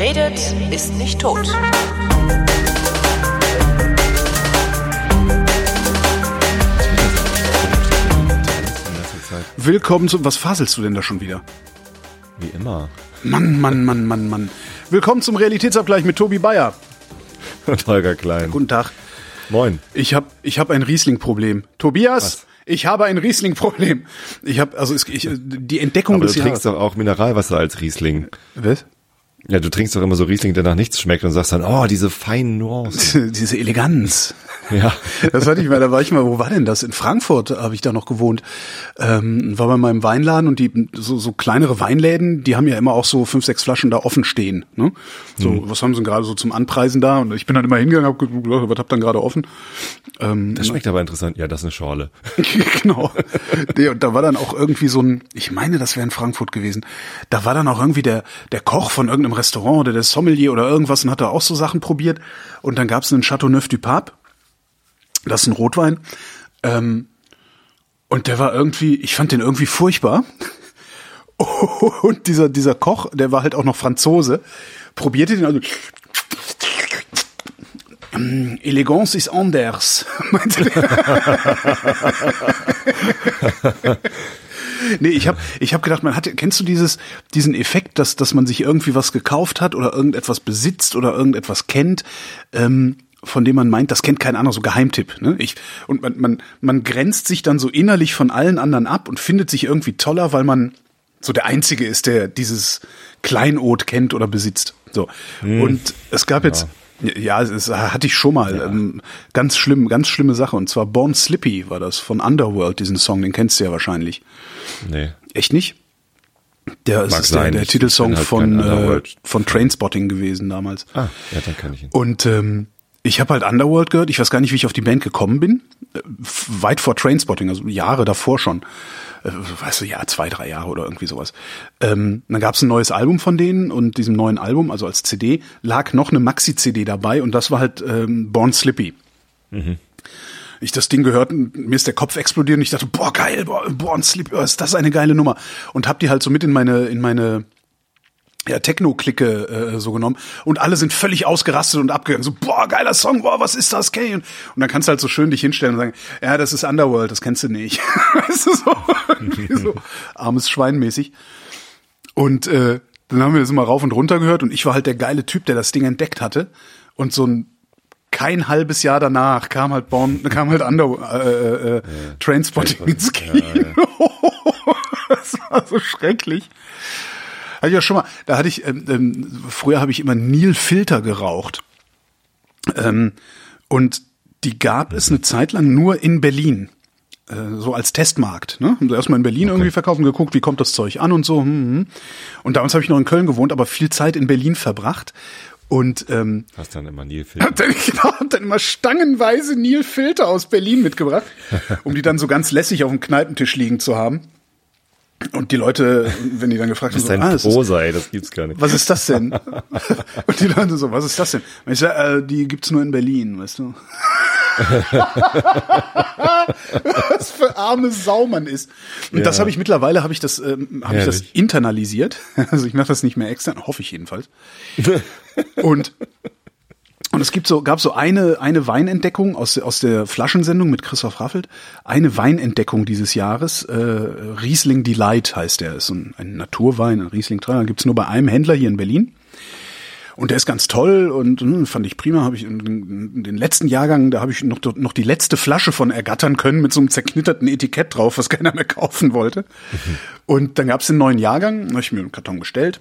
Wer redet, ist nicht tot. Willkommen zum. Was faselst du denn da schon wieder? Wie immer. Mann, Mann, Mann, Mann, Mann. Willkommen zum Realitätsabgleich mit Tobi Bayer. Und Holger Klein. Guten Tag. Moin. Ich habe ich hab ein Riesling-Problem. Tobias, Was? ich habe ein Riesling-Problem. Ich habe also es, ich, die Entdeckung Aber du des trinkst Jahres. doch auch Mineralwasser als Riesling. Was? Ja, du trinkst doch immer so Riesling, der nach nichts schmeckt und sagst dann, oh, diese feinen Nuancen. Diese Eleganz. Ja. Das hatte ich mal, da war ich mal, wo war denn das? In Frankfurt habe ich da noch gewohnt. Ähm, war bei meinem Weinladen und die so, so kleinere Weinläden, die haben ja immer auch so fünf, sechs Flaschen da offen stehen. Ne? So, was haben sie denn gerade so zum Anpreisen da? Und ich bin dann immer hingegangen, hab geguckt, was habt ihr dann gerade offen? Ähm, Das schmeckt aber interessant. Ja, das ist eine Schorle. genau. Nee, und da war dann auch irgendwie so ein, ich meine, das wäre in Frankfurt gewesen. Da war dann auch irgendwie der, der Koch von irgendeinem Restaurant oder der Sommelier oder irgendwas und hat da auch so Sachen probiert. Und dann gab es einen Chateauneuf du Pape. Das ist ein Rotwein. Ähm, und der war irgendwie, ich fand den irgendwie furchtbar. Und dieser, dieser Koch, der war halt auch noch Franzose, probierte den also. Ähm, Elegance ist anders, meinte der. Nee, ich habe ich hab gedacht, man hat, kennst du dieses, diesen Effekt, dass, dass man sich irgendwie was gekauft hat oder irgendetwas besitzt oder irgendetwas kennt, ähm, von dem man meint, das kennt kein anderer, so Geheimtipp. Ne? Ich, und man, man, man grenzt sich dann so innerlich von allen anderen ab und findet sich irgendwie toller, weil man so der Einzige ist, der dieses Kleinod kennt oder besitzt. So. Und es gab jetzt, ja, es hatte ich schon mal. Ähm, ganz schlimm, ganz schlimme Sache. Und zwar Born Slippy war das von Underworld, diesen Song, den kennst du ja wahrscheinlich. Nee. Echt nicht? Der ist Mag ist der, sein, der ich Titelsong halt von, äh, von Trainspotting gewesen damals. Ah, ja, dann kann ich ihn. Und ähm, ich habe halt Underworld gehört. Ich weiß gar nicht, wie ich auf die Band gekommen bin. Äh, Weit vor Trainspotting, also Jahre davor schon. Äh, weißt du, ja, zwei, drei Jahre oder irgendwie sowas. Ähm, dann gab's ein neues Album von denen und diesem neuen Album, also als CD, lag noch eine Maxi-CD dabei und das war halt ähm, Born Slippy. Ich das Ding gehört und mir ist der Kopf explodiert und ich dachte, boah, geil, boah, Born Slippy, oh, ist das eine geile Nummer. Und hab die halt so mit in meine, in meine ja, Techno-Clique äh, so genommen und alle sind völlig ausgerastet und abgegangen. So, boah, geiler Song, boah, was ist das, Kay? Und dann kannst du halt so schön dich hinstellen und sagen, ja, das ist Underworld, das kennst du nicht. weißt du, so, so armes Schwein mäßig. Und äh, dann haben wir das mal rauf und runter gehört und ich war halt der geile Typ, der das Ding entdeckt hatte. Und so ein kein halbes Jahr danach kam halt Born, kam halt Under, äh, äh, Trainspotting ins Kino. das war so schrecklich. Hatte ich ja schon mal, da hatte ich, ähm, ähm, früher habe ich immer Nil Filter geraucht. Ähm, und die gab es eine Zeit lang nur in Berlin. Äh, so als Testmarkt. Ne? Haben sie erstmal in Berlin irgendwie verkauft und geguckt, wie kommt das Zeug an und so. Hm, hm. Und damals habe ich noch in Köln gewohnt, aber viel Zeit in Berlin verbracht. Und ähm, Hast dann immer Nilfilm. hab dann, genau, hab dann immer stangenweise Nil Filter aus Berlin mitgebracht, um die dann so ganz lässig auf dem Kneipentisch liegen zu haben. Und die Leute, wenn die dann gefragt haben, Das ist so, ein ah, Prosa, ey, das gibt's gar nicht. was ist das denn? Und die Leute so, was ist das denn? Und ich sag, äh, die gibt's nur in Berlin, weißt du? was für arme Sau man ist. Und das Ja. habe ich mittlerweile, habe ich das, ähm, habe ich das internalisiert. Also ich mache das nicht mehr extern, hoffe ich jedenfalls. Und und es gibt so, gab so eine, eine Weinentdeckung aus, aus der Flaschensendung mit Christoph Raffelt. Eine Weinentdeckung dieses Jahres. Äh, Riesling Delight heißt der. Ist so ein, ein Naturwein, ein Riesling 3. Gibt's nur bei einem Händler hier in Berlin. Und der ist ganz toll und hm, fand ich prima. Habe ich in, den letzten Jahrgang, da habe ich noch, noch die letzte Flasche von ergattern können mit so einem zerknitterten Etikett drauf, was keiner mehr kaufen wollte. Und dann gab's den neuen Jahrgang, habe ich mir einen Karton bestellt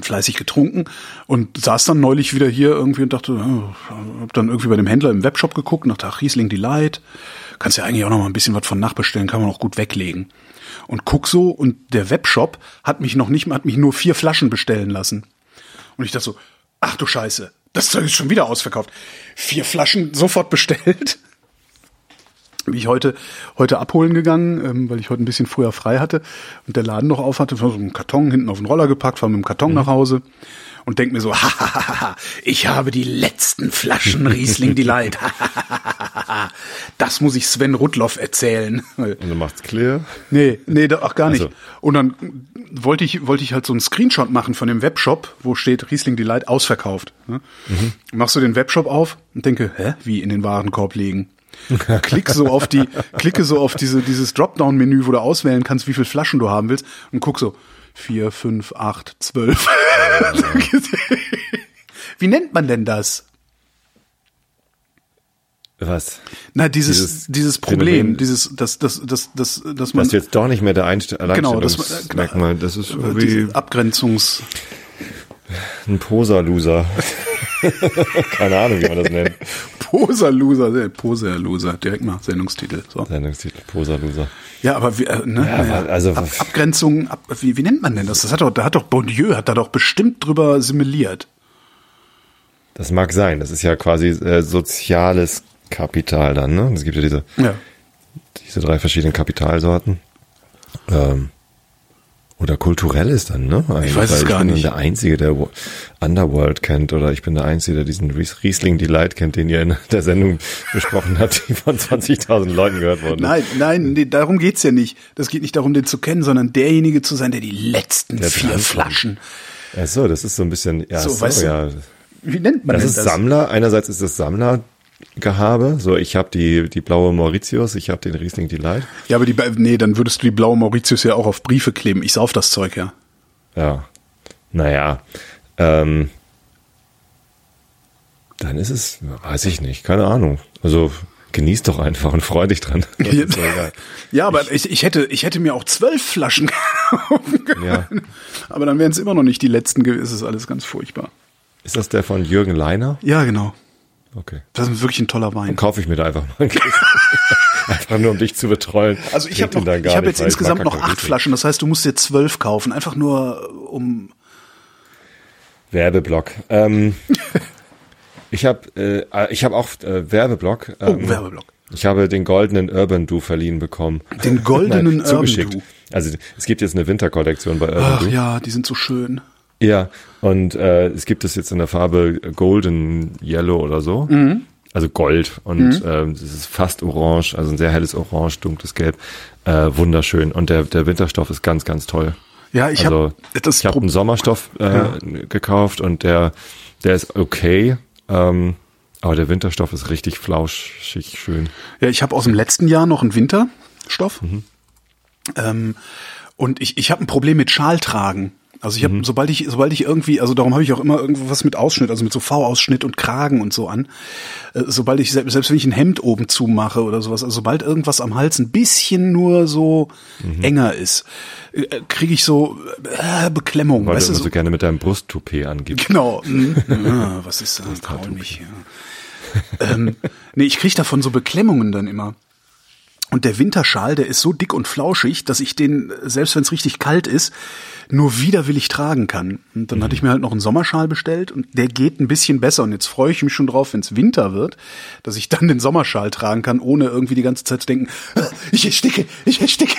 fleißig getrunken und saß dann neulich wieder hier irgendwie und dachte, ja, hab dann irgendwie bei dem Händler im Webshop geguckt, nach ach, Riesling Delight, kannst ja eigentlich auch noch mal ein bisschen was von nachbestellen, kann man auch gut weglegen. Und guck so und der Webshop hat mich noch nicht hat mich nur vier Flaschen bestellen lassen. Und ich dachte so, ach du Scheiße, das Zeug ist schon wieder ausverkauft. Vier Flaschen sofort bestellt. Bin ich heute, heute abholen gegangen, ähm, weil ich heute ein bisschen früher frei hatte und der Laden noch auf hatte, so einen Karton hinten auf den Roller gepackt, fahr mit dem Karton nach Hause und denk mir so, hahaha, ich habe die letzten Flaschen Riesling Delight. das das muss ich Sven Rudloff erzählen. Und du machst clear. Nee, nee, ach gar nicht. Also. Und dann wollte ich, wollte ich halt so einen Screenshot machen von dem Webshop, wo steht Riesling Delight ausverkauft. Ne? Machst du den Webshop auf und denke, hä, wie in den Warenkorb legen? Klick so auf die, klicke so auf diese, dieses Dropdown-Menü, wo du auswählen kannst, wie viel Flaschen du haben willst und guck so, vier, fünf, acht, zwölf. wie nennt man denn das? Was? Na, dieses, Dieses dieses, Problem, Phänomen. dieses, das, das, das, das, dass man, Dass du jetzt doch nicht mehr der Einst genau, das, Alleinstellungsmerkmal, das ist äh, irgendwie Abgrenzungs, ein Poser-Loser. Keine Ahnung, wie man das nennt. Poser-Loser, Poser-Loser, direkt mal Sendungstitel, so. Sendungstitel, Poser-Loser. Ja, aber wie, äh, ne, Ja, naja, also- Ab, Abgrenzung, ab, wie, wie nennt man denn das? Das hat doch, da hat doch Bourdieu hat da doch bestimmt drüber simuliert. Das mag sein. Das ist ja quasi äh, soziales Kapital dann, ne? Es gibt ja diese, Ja. diese drei verschiedenen Kapitalsorten. Ähm, oder kulturelles dann, ne? Eigentlich, weiß es gar ich bin nicht. der Einzige, der Wo- Underworld kennt oder ich bin der Einzige, der diesen Ries- Riesling Delight kennt, den ihr in der Sendung besprochen habt, die von 20.000 Leuten gehört worden ist. Nein, nein, nee, darum geht's ja nicht. Das geht nicht darum, den zu kennen, sondern derjenige zu sein, der die letzten Der vier drankommt. Flaschen. Ach so, das ist so ein bisschen, ja, So, so, weißt du, ja. Wie nennt man Das denn ist das? Sammler. Einerseits ist das Sammlergehabe. So, ich habe die die blaue Mauritius, ich habe den Riesling Delight. Ja, aber die, nee, dann würdest du die blaue Mauritius ja auch auf Briefe kleben. Ich sauf das Zeug ja. Ja. Naja. Ähm, dann ist es, weiß ich nicht, keine Ahnung. Also genieß doch einfach und freu dich dran. Ist egal. Ja, aber ich, ich hätte, ich hätte mir auch zwölf Flaschen kaufen können. Ja. Aber dann wären es immer noch nicht die letzten gewesen. Es ist alles ganz furchtbar. Ist das der von Jürgen Leiner? Ja, genau. Okay. Das ist wirklich ein toller Wein. Dann kaufe ich mir da einfach mal. Einfach nur um dich zu betreuen. Also ich habe nicht, jetzt insgesamt noch acht. Flaschen. Das heißt, du musst dir zwölf kaufen. Einfach nur äh, um. Werbeblock. Ähm, ich habe äh, ich habe auch äh, Werbeblock. Oh, Ähm, Werbeblock. Ich habe den goldenen Urban Do verliehen bekommen. Den goldenen Nein. Urban Also es gibt jetzt eine Winterkollektion bei Urban Ach Do. ja, die sind so schön. Ja, und äh, es gibt es jetzt in der Farbe Golden Yellow oder so. Mhm. Also Gold und ähm, es ist fast orange, also ein sehr helles Orange, dunkles Gelb. Äh, wunderschön. Und der, der Winterstoff ist ganz, ganz toll. Ja, ich also, habe ich habe Pro- einen Sommerstoff äh, gekauft und der, der ist okay. Ähm, aber der Winterstoff ist richtig flauschig schön. Ja, ich habe aus dem letzten Jahr noch einen Winterstoff. Ähm, und ich, ich habe ein Problem mit Schaltragen. Also ich habe, sobald ich, sobald ich irgendwie, also darum habe ich auch immer irgendwo was mit Ausschnitt, also mit so V-Ausschnitt und Kragen und so an. Äh, sobald ich, selbst, selbst wenn ich ein Hemd oben zumache oder sowas, also sobald irgendwas am Hals ein bisschen nur so enger ist, äh, kriege ich so äh, Beklemmung. Weil weißt du so, so gerne mit deinem Brusttoupet angibst. Genau. Mhm. Ah, was ist das? Trau mich. Ja. ähm, nee, ich krieg davon so Beklemmungen dann immer. Und der Winterschal, der ist so dick und flauschig, dass ich den, selbst wenn es richtig kalt ist, nur widerwillig tragen kann. Und dann hatte ich mir halt noch einen Sommerschal bestellt und der geht ein bisschen besser. Und jetzt freue ich mich schon drauf, wenn es Winter wird, dass ich dann den Sommerschal tragen kann, ohne irgendwie die ganze Zeit zu denken, "Ah, ich ersticke, ich ersticke.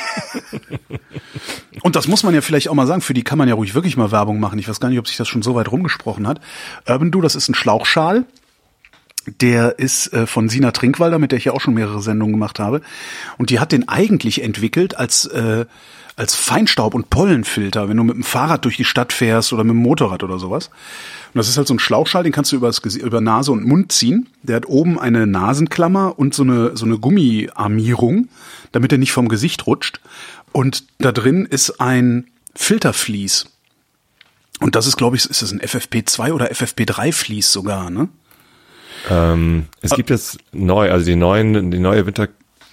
Und das muss man ja vielleicht auch mal sagen, für die kann man ja ruhig wirklich mal Werbung machen. Ich weiß gar nicht, ob sich das schon so weit rumgesprochen hat. Urban Do, das ist ein Schlauchschal. Der ist äh, von Sina Trinkwalder, mit der ich ja auch schon mehrere Sendungen gemacht habe. Und die hat den eigentlich entwickelt als, äh, als Feinstaub- und Pollenfilter, wenn du mit dem Fahrrad durch die Stadt fährst oder mit dem Motorrad oder sowas. Und das ist halt so ein Schlauchschal, den kannst du übers, über Nase und Mund ziehen. Der hat oben eine Nasenklammer und so eine, so eine Gummiarmierung, damit er nicht vom Gesicht rutscht. Und da drin ist ein Filtervlies. Und das ist, glaube ich, ist das ein FFP2 oder FFP3-Vlies sogar, ne? Ähm, es gibt jetzt neu, also die neuen, die neue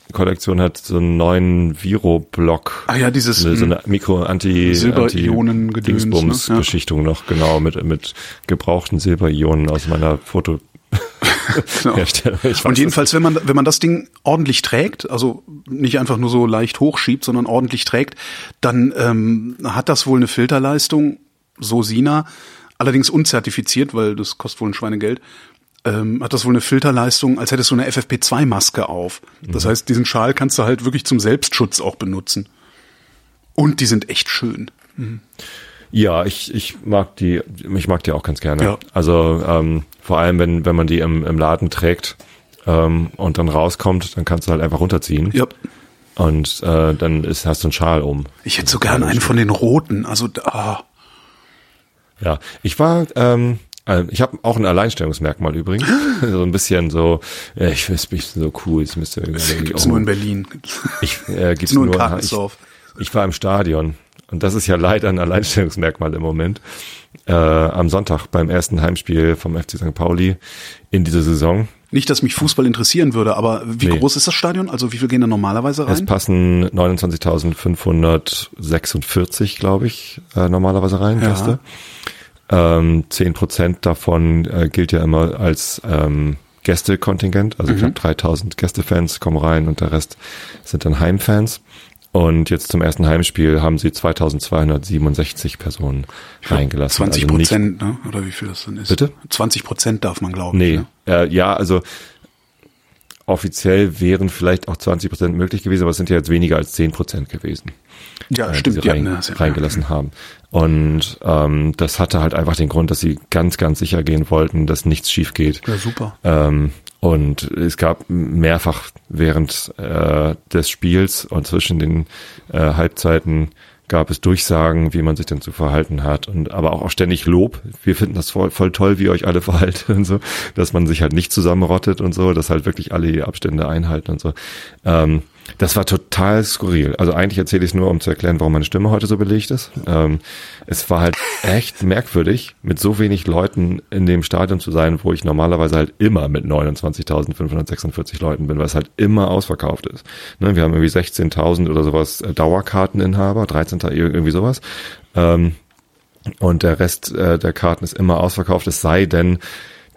Winterkollektion hat so einen neuen Viro-Block. Ah ja, dieses, eine, so hm. eine Mikro-Anti, Silberionen-Gedöns, ne? Dingsbums-Beschichtung noch, genau, mit, mit gebrauchten Silberionen aus meiner Foto. Genau. Und jedenfalls, wenn man, wenn man das Ding ordentlich trägt, also nicht einfach nur so leicht hochschiebt, sondern ordentlich trägt, dann ähm, hat das wohl eine Filterleistung, so Sina, allerdings unzertifiziert, weil das kostet wohl ein Schweinegeld, ähm, hat das wohl eine Filterleistung, als hättest du eine FFP2-Maske auf. Das Mhm. heißt, diesen Schal kannst du halt wirklich zum Selbstschutz auch benutzen. Und die sind echt schön. Ja, ich, ich mag die, ich mag die auch ganz gerne. Ja. Also ähm, vor allem, wenn, wenn man die im, im Laden trägt, ähm, und dann rauskommt, dann kannst du halt einfach runterziehen. Ja. Und äh, dann ist, hast du einen Schal um. Ich hätte so gern einen von den roten. Also, ah. Ja, ich war, ähm, äh, ich habe auch ein Alleinstellungsmerkmal übrigens. so ein bisschen so, äh, ich weiß mich so cool, es müsste irgendwie. Gibt's nur in Berlin. Ich äh, gibt's nur in nur. Ich, Kartensdorf. ich war im Stadion und das ist ja leider ein Alleinstellungsmerkmal im Moment. Äh, am Sonntag beim ersten Heimspiel vom FC St. Pauli in dieser Saison. Nicht, dass mich Fußball interessieren würde, aber wie Nee. groß ist das Stadion? Also wie viel gehen da normalerweise Es rein? passen 29.546, glaube ich, äh, normalerweise rein, Ja. Gäste. Ähm, 10% davon äh, gilt ja immer als ähm, Gästekontingent, also knapp 3000 Gästefans kommen rein und der Rest sind dann Heimfans. Und jetzt zum ersten Heimspiel haben sie 2267 Personen reingelassen. 20 also Prozent, ne? Oder wie viel das dann ist? Bitte? 20 Prozent darf man glauben. Nee, Ne? äh, ja, also offiziell wären vielleicht auch 20 Prozent möglich gewesen, aber es sind ja jetzt weniger als 10 Prozent gewesen. Ja, äh, stimmt. die sie Ja, rein, ist ja- reingelassen haben. Und ähm, das hatte halt einfach den Grund, dass sie ganz, ganz sicher gehen wollten, dass nichts schief geht. Ja, super. Ähm, und es gab mehrfach während äh, des Spiels und zwischen den äh, Halbzeiten gab es Durchsagen, wie man sich denn zu verhalten hat und aber auch, auch ständig Lob. Wir finden das voll, voll toll, wie ihr euch alle verhaltet und so, dass man sich halt nicht zusammenrottet und so, dass halt wirklich alle Abstände einhalten und so. Ähm, das war total skurril. Also eigentlich erzähle ich es nur, um zu erklären, warum meine Stimme heute so belegt ist. Ähm, es war halt echt merkwürdig, mit so wenig Leuten in dem Stadion zu sein, wo ich normalerweise halt immer mit 29.546 Leuten bin, weil es halt immer ausverkauft ist. Ne, wir haben irgendwie 16.000 oder sowas äh, Dauerkarteninhaber, 13. irgendwie sowas. Ähm, und der Rest äh, der Karten ist immer ausverkauft, es sei denn,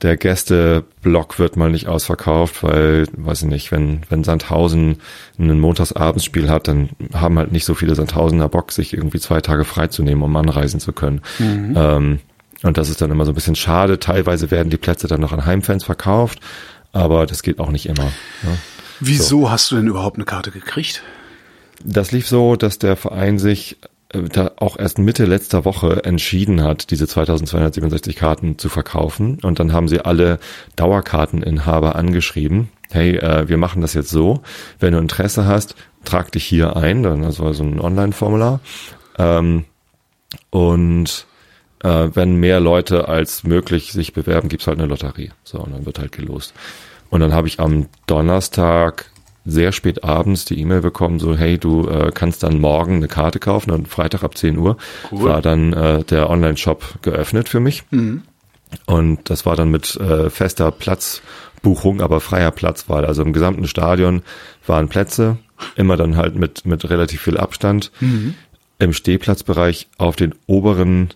der Gästeblock wird mal nicht ausverkauft, weil, weiß ich nicht, wenn, wenn Sandhausen ein Montagsabendsspiel hat, dann haben halt nicht so viele Sandhausener Bock, sich irgendwie zwei Tage freizunehmen, um anreisen zu können. Ähm, und das ist dann immer so ein bisschen schade. Teilweise werden die Plätze dann noch an Heimfans verkauft, aber das geht auch nicht immer. Ne? Wieso hast du denn überhaupt eine Karte gekriegt? Das lief so, dass der Verein sich da auch erst Mitte letzter Woche entschieden hat, diese 2267 Karten zu verkaufen. Und dann haben sie alle Dauerkarteninhaber angeschrieben. Hey, äh, wir machen das jetzt so. Wenn du Interesse hast, trag dich hier ein. Dann war so ein Online-Formular. Ähm, und äh, wenn mehr Leute als möglich sich bewerben, gibt's halt eine Lotterie. So, und dann wird halt gelost. Und dann habe ich am Donnerstag sehr spät abends die E-Mail bekommen, so hey, du äh, kannst dann morgen eine Karte kaufen und Freitag ab 10 Uhr Cool. war dann äh, der Online-Shop geöffnet für mich. Und das war dann mit äh, fester Platzbuchung, aber freier Platzwahl. Also im gesamten Stadion waren Plätze, immer dann halt mit, mit relativ viel Abstand. Im Stehplatzbereich auf den oberen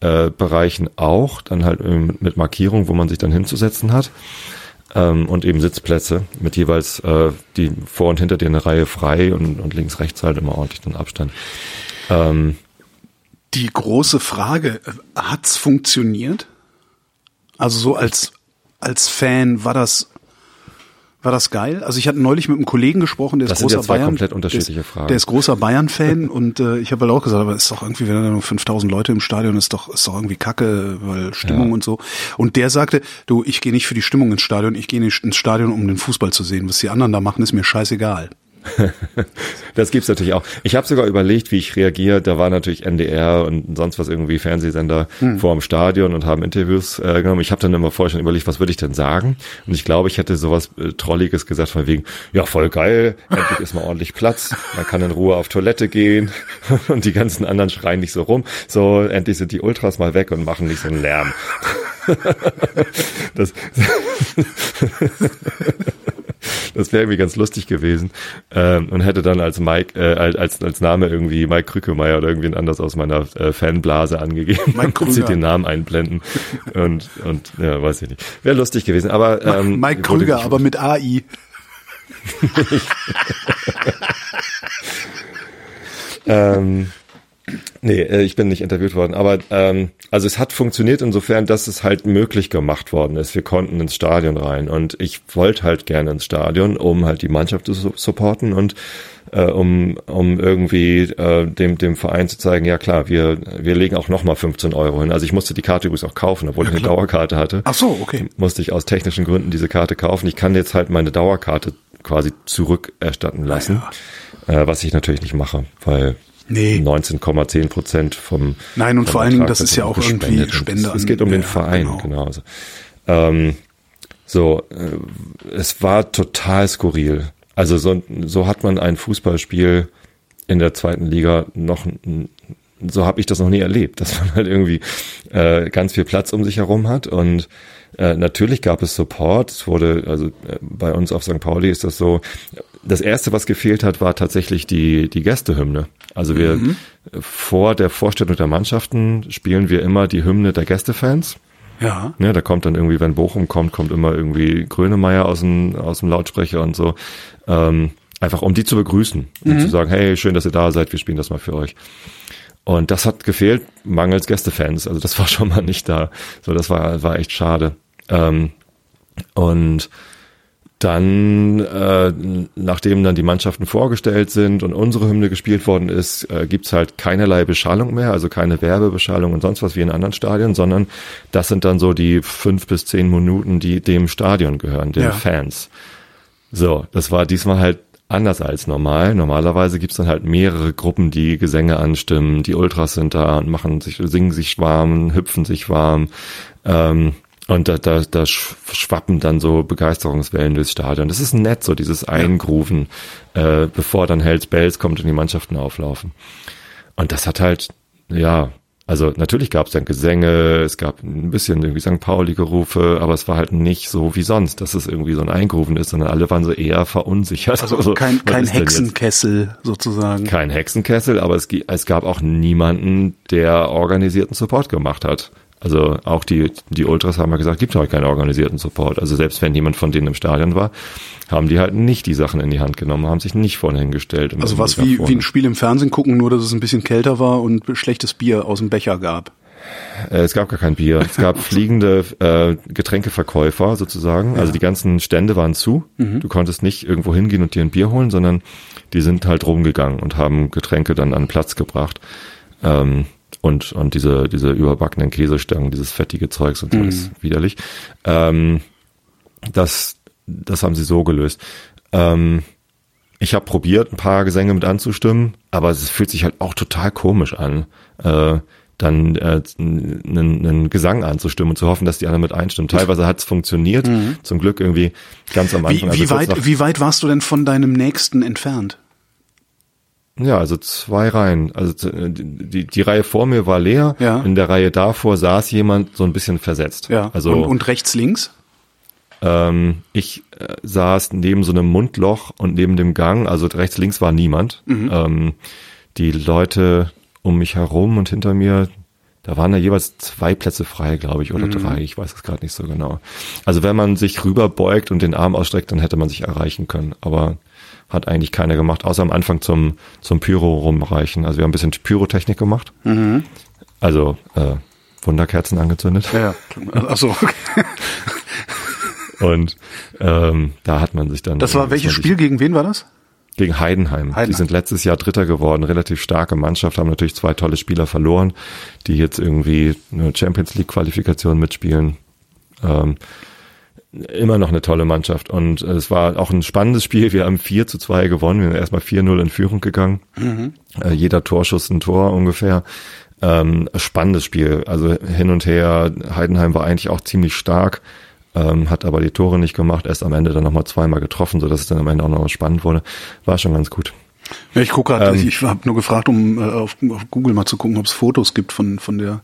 äh, Bereichen auch, dann halt ähm, mit Markierung, wo man sich dann hinzusetzen hat. Ähm, und eben Sitzplätze mit jeweils äh, die vor und hinter dir eine Reihe frei und, und links, rechts halt immer ordentlich den Abstand. Ähm, Die große Frage, äh, hat's funktioniert? Also so als, als Fan war das, war das geil? Also ich hatte neulich mit einem Kollegen gesprochen, der ist Das sind großer Bayern. komplett unterschiedliche der ist, Fragen. Der ist großer Bayern-Fan und äh, ich habe halt auch gesagt, aber ist doch irgendwie, wenn da nur 5000 Leute im Stadion ist, doch ist doch irgendwie Kacke, weil Stimmung Ja. und so. Und der sagte, du, ich gehe nicht für die Stimmung ins Stadion, ich gehe nicht ins Stadion, um den Fußball zu sehen. Was die anderen da machen, ist mir scheißegal. Das gibt's natürlich auch. Ich habe sogar überlegt, wie ich reagiere. Da war natürlich NDR und sonst was irgendwie Fernsehsender vor dem Stadion und haben Interviews äh, genommen. Ich habe dann immer vorher schon überlegt, was würde ich denn sagen? Und ich glaube, ich hätte sowas äh, Trolliges gesagt von wegen, ja voll geil, endlich ist mal ordentlich Platz, man kann in Ruhe auf Toilette gehen und die ganzen anderen schreien nicht so rum. So, endlich sind die Ultras mal weg und machen nicht so einen Lärm. das, Das wäre irgendwie ganz lustig gewesen. Ähm, und hätte dann als Mike, äh, als, als Name irgendwie Mike Krückemeier oder irgendwen anders aus meiner äh, Fanblase angegeben. Mike und sie Krüger. den Namen einblenden. und, und ja, weiß ich nicht. Wäre lustig gewesen. Aber ähm, Mike Krüger, aber mit AI. ähm, Nee, äh, ich bin nicht interviewt worden. Aber ähm, also es hat funktioniert insofern, dass es halt möglich gemacht worden ist. Wir konnten ins Stadion rein und ich wollte halt gerne ins Stadion, um halt die Mannschaft zu supporten und äh, um, um irgendwie äh, dem, dem Verein zu zeigen, ja klar, wir, wir legen auch nochmal 15 Euro hin. Also ich musste die Karte übrigens auch kaufen, obwohl ja, ich eine Dauerkarte hatte. Ach so, okay. Musste ich aus technischen Gründen diese Karte kaufen. Ich kann jetzt halt meine Dauerkarte quasi zurückerstatten lassen, ja. äh, was ich natürlich nicht mache, weil Nee. 19,10 Prozent vom. Nein, und vor allen Dingen, das ist ja auch irgendwie Spende. Es, es geht um den Verein, genau. genau also, ähm, so, äh, es war total skurril. Also so, so hat man ein Fußballspiel in der zweiten Liga noch, so habe ich das noch nie erlebt, dass man halt irgendwie äh, ganz viel Platz um sich herum hat und äh, natürlich gab es Support. Es wurde, also äh, bei uns auf St. Pauli ist das so. Das erste, was gefehlt hat, war tatsächlich die, die Gästehymne. Also wir mhm. vor der Vorstellung der Mannschaften spielen wir immer die Hymne der Gästefans. Ja. ja. Da kommt dann irgendwie, wenn Bochum kommt, kommt immer irgendwie Grönemeyer aus dem, aus dem Lautsprecher und so. Ähm, einfach um die zu begrüßen und mhm. zu sagen, hey, schön, dass ihr da seid, wir spielen das mal für euch. Und das hat gefehlt, mangels Gästefans. Also das war schon mal nicht da. So, das war, war echt schade. Ähm, und dann, äh, nachdem dann die Mannschaften vorgestellt sind und unsere Hymne gespielt worden ist, äh, gibt's halt keinerlei Beschallung mehr, also keine Werbebeschallung und sonst was wie in anderen Stadien, sondern das sind dann so die fünf bis zehn Minuten, die dem Stadion gehören, den ja. Fans. So, das war diesmal halt anders als normal. Normalerweise gibt's dann halt mehrere Gruppen, die Gesänge anstimmen, die Ultras sind da und machen sich, singen sich warm, hüpfen sich warm. Ähm, und da, da, da schwappen dann so Begeisterungswellen durchs Stadion. Das ist nett, so dieses Eingrufen, äh, bevor dann Hells Bells kommt und die Mannschaften auflaufen. Und das hat halt, ja, also natürlich gab es dann Gesänge, es gab ein bisschen irgendwie St. Pauli-Gerufe, aber es war halt nicht so wie sonst, dass es irgendwie so ein Eingrufen ist, sondern alle waren so eher verunsichert. Also, also kein, kein Hexenkessel sozusagen. Kein Hexenkessel, aber es, es gab auch niemanden, der organisierten Support gemacht hat. Also auch die, die Ultras haben ja gesagt, gibt halt keinen organisierten Support. Also selbst wenn jemand von denen im Stadion war, haben die halt nicht die Sachen in die Hand genommen, haben sich nicht vorne hingestellt. Also was wie, wie ein Spiel im Fernsehen gucken, nur dass es ein bisschen kälter war und schlechtes Bier aus dem Becher gab. Äh, es gab gar kein Bier. Es gab fliegende äh, Getränkeverkäufer sozusagen. Ja. Also die ganzen Stände waren zu. Mhm. Du konntest nicht irgendwo hingehen und dir ein Bier holen, sondern die sind halt rumgegangen und haben Getränke dann an Platz gebracht. Ähm, und, und diese, diese überbackenen Käsestangen, dieses fettige Zeugs und so, mhm. ist widerlich. Ähm, das, das haben sie so gelöst. Ähm, ich habe probiert, ein paar Gesänge mit anzustimmen, aber es fühlt sich halt auch total komisch an, äh, dann äh, einen, einen Gesang anzustimmen und zu hoffen, dass die anderen mit einstimmen. Teilweise hat es funktioniert, mhm. zum Glück irgendwie ganz am Anfang. Wie, wie, also weit, wie weit warst du denn von deinem Nächsten entfernt? Ja, also zwei Reihen. Also äh, die, die Reihe vor mir war leer. Ja. In der Reihe davor saß jemand so ein bisschen versetzt. Ja. Also und, und rechts links? Ähm, ich äh, saß neben so einem Mundloch und neben dem Gang. Also rechts links war niemand. Mhm. Ähm, die Leute um mich herum und hinter mir, da waren da jeweils zwei Plätze frei, glaube ich, oder mhm. drei. Ich weiß es gerade nicht so genau. Also wenn man sich rüberbeugt und den Arm ausstreckt, dann hätte man sich erreichen können. Aber hat eigentlich keiner gemacht, außer am Anfang zum, zum Pyro rumreichen. Also wir haben ein bisschen Pyrotechnik gemacht. Mhm. Also äh, Wunderkerzen angezündet. Ja, ach so. Okay. Und ähm, da hat man sich dann. Das war welches Spiel? Gegen wen war das? Gegen Heidenheim. Heidenheim. Die sind letztes Jahr Dritter geworden, relativ starke Mannschaft, haben natürlich zwei tolle Spieler verloren, die jetzt irgendwie eine Champions League Qualifikation mitspielen. Ähm, immer noch eine tolle Mannschaft. Und es war auch ein spannendes Spiel. Wir haben 4 zu 2 gewonnen. Wir sind erstmal 4-0 in Führung gegangen. Mhm. Äh, jeder Torschuss ein Tor ungefähr. Ähm, spannendes Spiel. Also hin und her. Heidenheim war eigentlich auch ziemlich stark, ähm, hat aber die Tore nicht gemacht. Erst am Ende dann nochmal zweimal getroffen, sodass es dann am Ende auch noch spannend wurde. War schon ganz gut. Ja, ich gucke gerade, ähm, ich, ich habe nur gefragt, um äh, auf, auf Google mal zu gucken, ob es Fotos gibt von, von der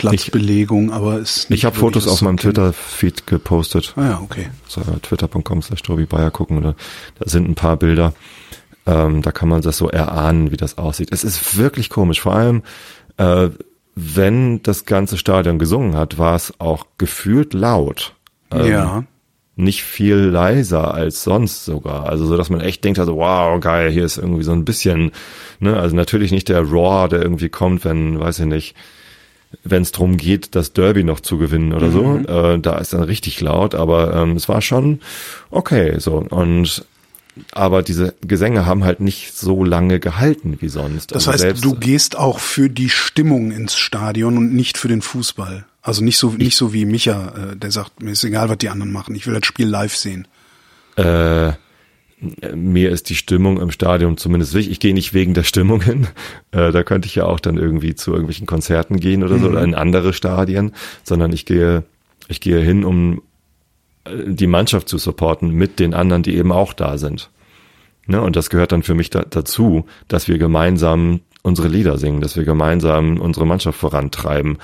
Platzbelegung, aber ist Ich habe Fotos auf meinem Twitter-Feed gepostet. Ah ja, okay. So, twitter.com slash Tobi Bayer gucken oder da sind ein paar Bilder. Ähm, da kann man das so erahnen, wie das aussieht. Es ist wirklich komisch. Vor allem, äh, wenn das ganze Stadion gesungen hat, war es auch gefühlt laut. Ähm, ja. nicht viel leiser als sonst sogar. Also so, dass man echt denkt, also wow, geil, hier ist irgendwie so ein bisschen, ne, also natürlich nicht der Roar, der irgendwie kommt, wenn, weiß ich nicht, wenn es darum geht, das Derby noch zu gewinnen oder mhm. so. Äh, da ist dann richtig laut, aber ähm, es war schon okay so. Und aber diese Gesänge haben halt nicht so lange gehalten wie sonst. Das also heißt, du gehst auch für die Stimmung ins Stadion und nicht für den Fußball. Also nicht so nicht so wie Micha, äh, der sagt, mir ist egal, was die anderen machen. Ich will das Spiel live sehen. Äh, mir ist die Stimmung im Stadion zumindest wichtig. Ich gehe nicht wegen der Stimmung hin. Äh, da könnte ich ja auch dann irgendwie zu irgendwelchen Konzerten gehen oder so mhm. oder in andere Stadien, sondern ich gehe, ich gehe hin, um äh, die Mannschaft zu supporten mit den anderen, die eben auch da sind. Ne? Und das gehört dann für mich da, dazu, dass wir gemeinsam unsere Lieder singen, dass wir gemeinsam unsere Mannschaft vorantreiben.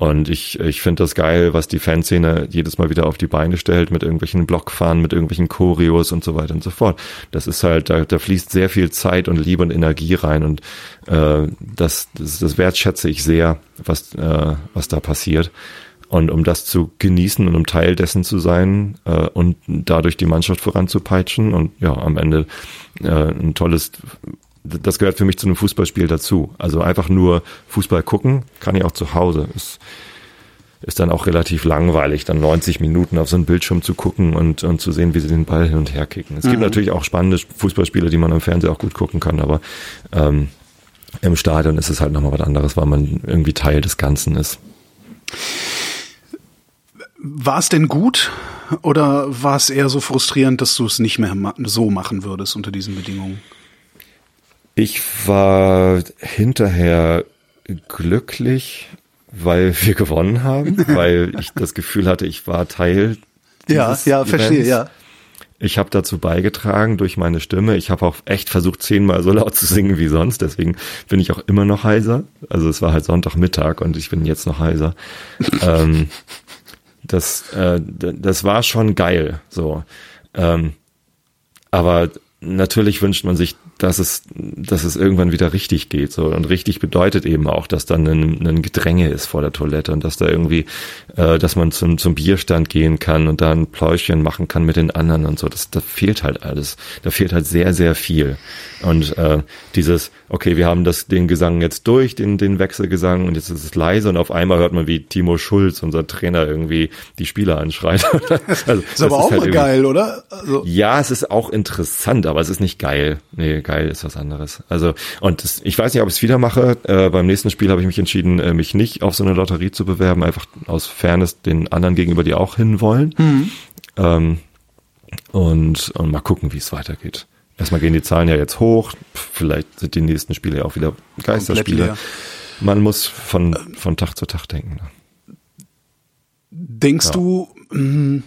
Und ich, ich finde das geil, was die Fanszene jedes Mal wieder auf die Beine stellt mit irgendwelchen Blockfahren, mit irgendwelchen Choreos und so weiter und so fort. Das ist halt, da, da fließt sehr viel Zeit und Liebe und Energie rein und äh, das, das, das wertschätze ich sehr, was, äh, was da passiert. Und um das zu genießen und um Teil dessen zu sein äh, und dadurch die Mannschaft voranzupeitschen und ja, am Ende äh, ein tolles das gehört für mich zu einem Fußballspiel dazu. Also einfach nur Fußball gucken, kann ich auch zu Hause. Ist, ist dann auch relativ langweilig, dann 90 Minuten auf so einen Bildschirm zu gucken und, und zu sehen, wie sie den Ball hin und her kicken. Es mhm. gibt natürlich auch spannende Fußballspiele, die man im Fernsehen auch gut gucken kann, aber ähm, im Stadion ist es halt nochmal was anderes, weil man irgendwie Teil des Ganzen ist. War es denn gut oder war es eher so frustrierend, dass du es nicht mehr so machen würdest unter diesen Bedingungen? Ich war hinterher glücklich, weil wir gewonnen haben, weil ich das Gefühl hatte, ich war Teil. Ja, ja, Events. verstehe, ja. Ich habe dazu beigetragen durch meine Stimme. Ich habe auch echt versucht, zehnmal so laut zu singen wie sonst. Deswegen bin ich auch immer noch heiser. Also es war halt Sonntagmittag und ich bin jetzt noch heiser. ähm, das, äh, das war schon geil. So, ähm, aber natürlich wünscht man sich dass es, dass es irgendwann wieder richtig geht. So. Und richtig bedeutet eben auch, dass dann ein, ein Gedränge ist vor der Toilette und dass da irgendwie, äh, dass man zum, zum Bierstand gehen kann und da ein Pläuschen machen kann mit den anderen und so. Das, da fehlt halt alles. Da fehlt halt sehr, sehr viel. Und äh, dieses, okay, wir haben das, den Gesang jetzt durch, den, den Wechselgesang und jetzt ist es leise und auf einmal hört man, wie Timo Schulz, unser Trainer, irgendwie die Spieler anschreit. also, ist aber auch ist halt mal geil, oder? Also. Ja, es ist auch interessant, aber es ist nicht geil. Nee, geil ist was anderes. Also, und das, ich weiß nicht, ob ich es wieder mache. Äh, beim nächsten Spiel habe ich mich entschieden, äh, mich nicht auf so eine Lotterie zu bewerben, einfach aus Fairness den anderen gegenüber, die auch hinwollen. Mhm. Ähm, und, und mal gucken, wie es weitergeht. Erstmal gehen die Zahlen ja jetzt hoch. Vielleicht sind die nächsten Spiele ja auch wieder Geisterspiele. Man muss von, von Tag zu Tag denken. Denkst ja. du, hm,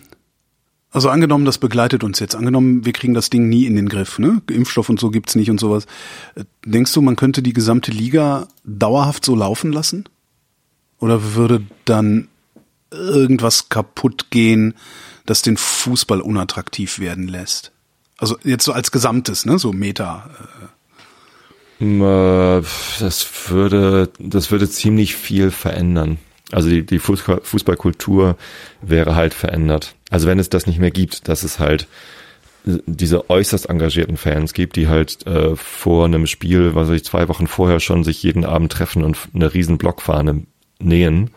also angenommen, das begleitet uns jetzt. Angenommen, wir kriegen das Ding nie in den Griff. Ne? Impfstoff und so gibt's nicht und sowas. Denkst du, man könnte die gesamte Liga dauerhaft so laufen lassen? Oder würde dann irgendwas kaputt gehen, das den Fußball unattraktiv werden lässt? Also jetzt so als Gesamtes, ne? So Meta. Äh. Das würde, das würde ziemlich viel verändern. Also die, die Fußballkultur wäre halt verändert. Also wenn es das nicht mehr gibt, dass es halt diese äußerst engagierten Fans gibt, die halt äh, vor einem Spiel, was weiß ich, zwei Wochen vorher schon sich jeden Abend treffen und eine riesen Blockfahne nähen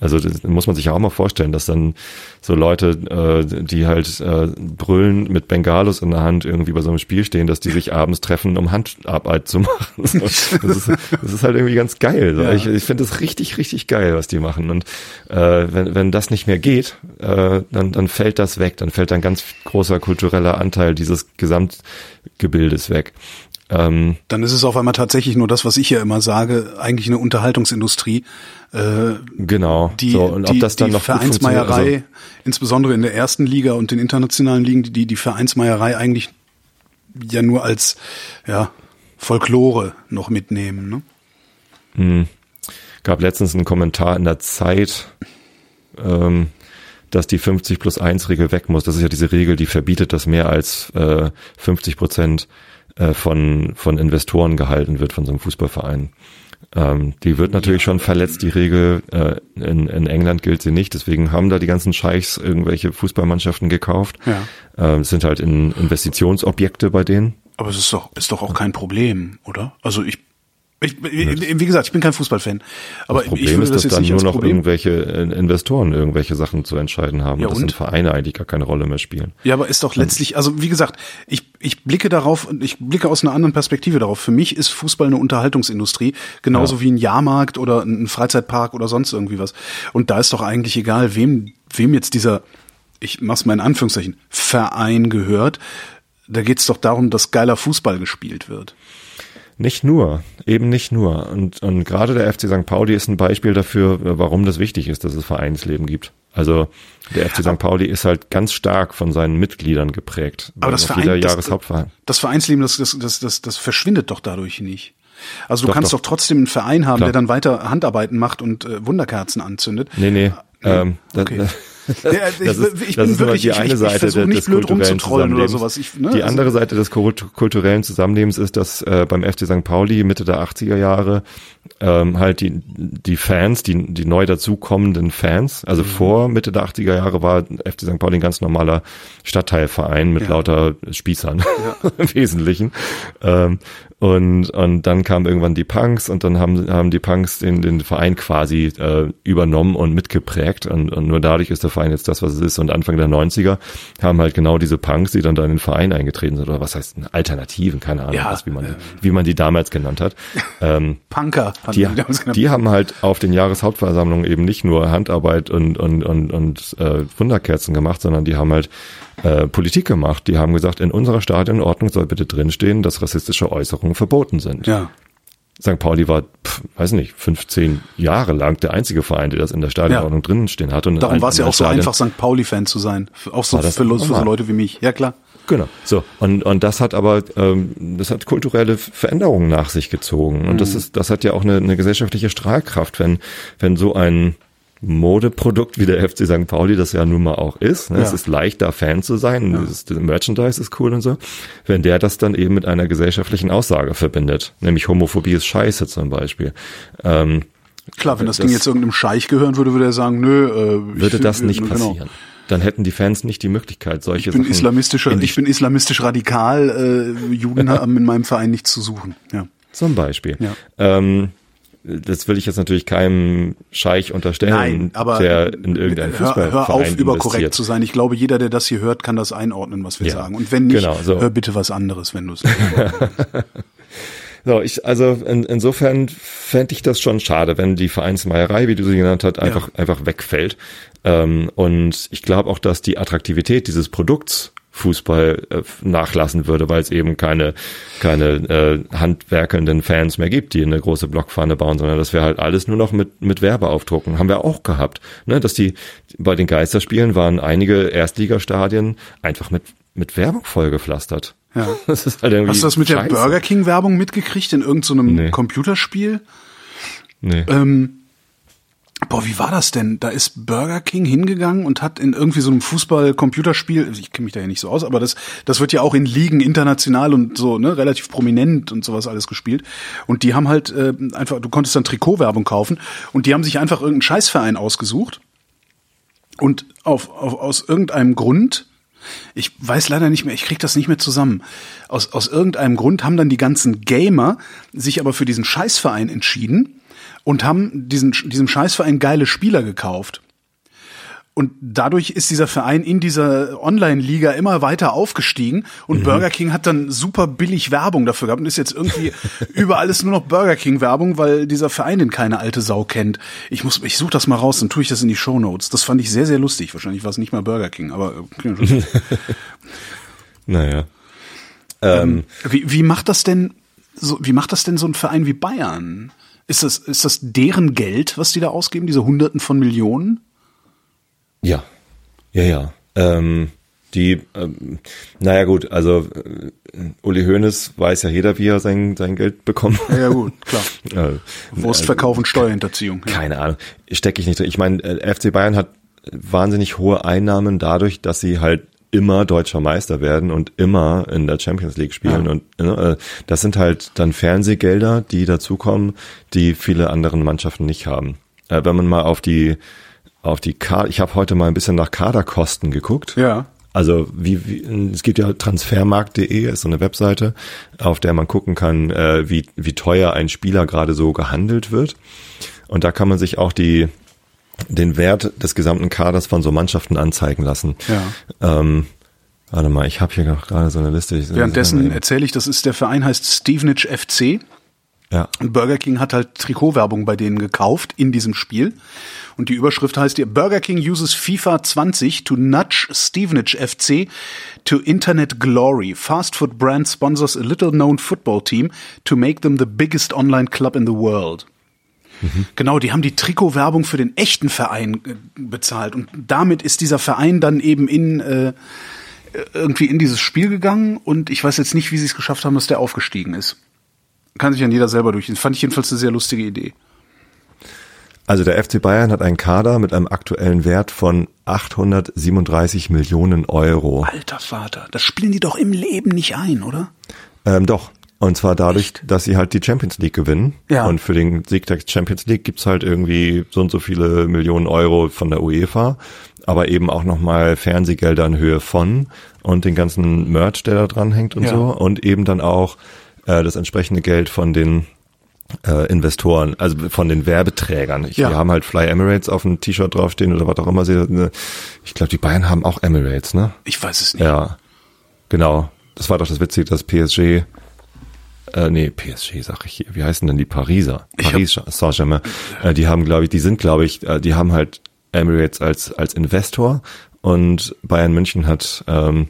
also das muss man sich ja auch mal vorstellen, dass dann so Leute, äh, die halt äh, brüllen mit Bengalos in der Hand irgendwie bei so einem Spiel stehen, dass die sich abends treffen, um Handarbeit zu machen. das, ist, das ist halt irgendwie ganz geil. So. Ja. Ich, ich finde das richtig, richtig geil, was die machen. Und äh, wenn, wenn das nicht mehr geht, äh, dann, dann fällt das weg. Dann fällt ein ganz großer kultureller Anteil dieses Gesamtgebildes weg. Ähm, Dann ist es auf einmal tatsächlich nur das, was ich ja immer sage, eigentlich eine Unterhaltungsindustrie. Äh, genau. Die, so, und die, ob das dann die noch Vereinsmeierei, also, insbesondere in der ersten Liga und den internationalen Ligen, die die Vereinsmeierei eigentlich ja nur als ja Folklore noch mitnehmen. Ne? Hm. Gab letztens einen Kommentar in der Zeit, ähm, dass die 50 plus 1 Regel weg muss. Das ist ja diese Regel, die verbietet, dass mehr als äh, 50 Prozent äh, von, von Investoren gehalten wird von so einem Fußballverein. Ähm, die wird natürlich schon verletzt, die Regel. Äh, in, in England gilt sie nicht, deswegen haben da die ganzen Scheichs irgendwelche Fußballmannschaften gekauft. Ja. Äh, es sind halt in Investitionsobjekte bei denen. Aber es ist doch, ist doch auch kein Problem, oder? Also ich, ich wie gesagt, ich bin kein Fußballfan. Aber das Problem ich würde ist, das dass jetzt dann nur noch Problem. irgendwelche äh, Investoren irgendwelche Sachen zu entscheiden haben, Ja, und dass und? in Vereine eigentlich gar keine Rolle mehr spielen. Ja, aber ist doch letztlich, also wie gesagt, ich, ich blicke darauf und ich blicke aus einer anderen Perspektive darauf. Für mich ist Fußball eine Unterhaltungsindustrie, genauso Ja. wie ein Jahrmarkt oder ein Freizeitpark oder sonst irgendwie was. Und da ist doch eigentlich egal, wem, wem jetzt dieser, ich mach's mal in Anführungszeichen, Verein gehört. Da geht's doch darum, dass geiler Fußball gespielt wird. Nicht nur, eben nicht nur. Und, und gerade der FC St. Pauli ist ein Beispiel dafür, warum das wichtig ist, dass es Vereinsleben gibt. Also der FC St. Pauli ist halt ganz stark von seinen Mitgliedern geprägt. Aber das Verein, das, das Vereinsleben, das, das, das, das, das verschwindet doch dadurch nicht. Also du Doch, kannst doch. doch. trotzdem einen Verein haben, Klar. der dann weiter Handarbeiten macht und äh, Wunderkerzen anzündet. Nee, nee. Ähm, Okay. das, Ja, ich- das ist, ich das bin ist wirklich- die ich- eine ich- ich Seite versuch der- nicht des blöd kulturellen rumzutrollen oder sowas. Ich- ne, die also- andere Seite des kult- kulturellen Zusammenlebens ist, dass äh, beim FC St. Pauli Mitte der 80er Jahre ähm, halt die, die Fans, die, die neu dazukommenden Fans, Mhm. also vor Mitte der 80er Jahre war FC St. Pauli ein ganz normaler Stadtteilverein mit Ja. lauter Spießern im Wesentlichen. Ähm, und, und dann kamen irgendwann die Punks und dann haben, haben die Punks den, den Verein quasi äh, übernommen und mitgeprägt. Und, und nur dadurch ist der Verein jetzt das, was es ist. Und Anfang der 90er haben halt genau diese Punks, die dann da in den Verein eingetreten sind, oder was heißt Alternativen, keine Ahnung, Ja, was, wie, man, äh, wie man die damals genannt hat. Ähm, Punker die, damals genannt. die haben halt auf den Jahreshauptversammlungen eben nicht nur Handarbeit und, und, und, und äh, Wunderkerzen gemacht, sondern die haben halt äh, Politik gemacht. Die haben gesagt, in unserer Stadionordnung soll bitte drinstehen, dass rassistische Äußerungen verboten sind. ja. St. Pauli war, pf, weiß nicht, 15 Jahre lang der einzige Verein, der das in der Stadionordnung drinnen stehen hat. Und Darum war es ja auch so Stadion- einfach, St. Pauli-Fan zu sein. Auch so für, für so? Leute wie mich. Ja, klar. Genau. So und und das hat aber ähm, das hat kulturelle Veränderungen nach sich gezogen und Mhm. das ist das hat ja auch eine, eine gesellschaftliche Strahlkraft, wenn wenn so ein Modeprodukt wie der FC St. Pauli das ja nun mal auch ist. Ne? Ja. Es ist leicht, da Fan zu sein. Ist, das Merchandise ist cool und so. Wenn der das dann eben mit einer gesellschaftlichen Aussage verbindet, nämlich Homophobie ist Scheiße zum Beispiel. Ähm, Klar, wenn das, Das- Ding jetzt irgendeinem Scheich gehören würde, würde er sagen, nö, äh, ich würde find- das nicht genau. passieren. Dann hätten die Fans nicht die Möglichkeit, solche Ich bin Sachen islamistischer, ich bin islamistisch radikal, äh, Juden haben in meinem Verein nichts zu suchen. Ja. Zum Beispiel. Ja. Ähm, das will ich jetzt natürlich keinem Scheich unterstellen, Nein, aber der in irgendeinem hör, Fußballverein hör auf, überkorrekt zu sein. Ich glaube, jeder, der das hier hört, kann das einordnen, was wir Ja, sagen. Und wenn nicht, genau, so. hör bitte was anderes, wenn du es. So, ich, also in, insofern fände ich das schon schade, wenn die Vereinsmeierei, wie du sie genannt hast, einfach, einfach wegfällt. Ähm, und ich glaube auch, dass die Attraktivität dieses Produkts Fußball äh, nachlassen würde, weil es eben keine, keine äh, handwerkelnden Fans mehr gibt, die eine große Blockfahne bauen, sondern das wäre halt alles nur noch mit, mit Werbeaufdrucken. Haben wir auch gehabt. Ne? Dass die bei den Geisterspielen waren einige Erstligastadien einfach mit, mit Werbung vollgepflastert. Ja. Das ist halt irgendwie Hast du das mit der scheiße. Burger King Werbung mitgekriegt in irgendeinem so Nee. Computerspiel? Nee. Ähm, boah, wie war das denn? Da ist Burger King hingegangen und hat in irgendwie so einem Fußball-Computerspiel, ich kenne mich da ja nicht so aus, aber das, das wird ja auch in Ligen international und so, ne, relativ prominent und sowas alles gespielt. Und die haben halt äh, einfach, du konntest dann Trikotwerbung kaufen und die haben sich einfach irgendeinen Scheißverein ausgesucht und auf, auf, aus irgendeinem Grund, ich weiß leider nicht mehr, ich krieg das nicht mehr zusammen. Aus, aus irgendeinem Grund haben dann die ganzen Gamer sich aber für diesen Scheißverein entschieden und haben diesen, diesem Scheißverein geile Spieler gekauft. Und dadurch ist dieser Verein in dieser Online-Liga immer weiter aufgestiegen und Burger King hat dann super billig Werbung dafür gehabt und ist jetzt irgendwie überall ist nur noch Burger King Werbung, weil dieser Verein den keine alte Sau kennt. Ich muss, ich suche das mal raus, dann tue ich das in die Show Notes. Das fand ich sehr, sehr lustig. Wahrscheinlich war es nicht mal Burger King, aber äh, Naja. ähm, wie, wie macht das denn so, wie macht das denn so ein Verein wie Bayern? Ist das, ist das deren Geld, was die da ausgeben, diese Hunderten von Millionen? Ja, ja, ja. Ähm, die, ähm, naja gut, also äh, Uli Hoeneß weiß ja jeder, wie er sein, sein Geld bekommt. Ja, gut, klar. Äh, Wurstverkauf und Steuerhinterziehung. Ja. keine Ahnung, stecke ich nicht drin. Ich meine, äh, FC Bayern hat wahnsinnig hohe Einnahmen dadurch, dass sie halt immer deutscher Meister werden und immer in der Champions League spielen. Ja. Und äh, das sind halt dann Fernsehgelder, die dazukommen, die viele anderen Mannschaften nicht haben. Äh, wenn man mal auf die auf die Kader, ich habe heute mal ein bisschen nach Kaderkosten geguckt. Ja. Also wie, wie es gibt ja transfermarkt.de ist so eine Webseite, auf der man gucken kann, äh, wie wie teuer ein Spieler gerade so gehandelt wird. Und da kann man sich auch die den Wert des gesamten Kaders von so Mannschaften anzeigen lassen. Ja. Ähm, warte mal, ich habe hier gerade so eine Liste. Ich, Währenddessen erzähle ich, das ist der Verein heißt Stevenage FC. ja. Und Burger King hat halt Trikotwerbung bei denen gekauft in diesem Spiel. Und die Überschrift heißt hier, Burger King uses FIFA 20 to nudge Stevenage FC to internet glory. Fast food brand sponsors a little known football team to make them the biggest online club in the world. Genau, die haben die Trikotwerbung für den echten Verein äh, bezahlt. Und damit ist dieser Verein dann eben in äh, irgendwie in dieses Spiel gegangen. Und ich weiß jetzt nicht, wie sie es geschafft haben, dass der aufgestiegen ist. Kann sich dann jeder selber durchgehen. Fand ich jedenfalls eine sehr lustige Idee. Also der FC Bayern hat einen Kader mit einem aktuellen Wert von 837 Millionen Euro. Alter Vater, das spielen die doch im Leben nicht ein, oder? Ähm, doch. Und zwar dadurch, dass sie halt die Champions League gewinnen. Ja. Und für den Sieg der Champions League gibt's halt irgendwie so und so viele Millionen Euro von der UEFA, aber eben auch nochmal Fernsehgelder in Höhe von und den ganzen Merch, der da dran hängt und Ja. so. Und eben dann auch äh, das entsprechende Geld von den äh, Investoren, also von den Werbeträgern. Ich, Ja. Die haben halt Fly Emirates auf dem T-Shirt draufstehen oder was auch immer sie. Ich glaube, die Bayern haben auch Emirates, ne? Ich weiß es nicht. Ja, genau. Das war doch das Witzige, dass PSG, äh, nee, PSG sag ich hier, wie heißen denn die Pariser? Paris Saint-Germain. Äh, die haben, glaube ich, die sind, glaube ich, äh, die haben halt Emirates als, als Investor und Bayern München hat ähm,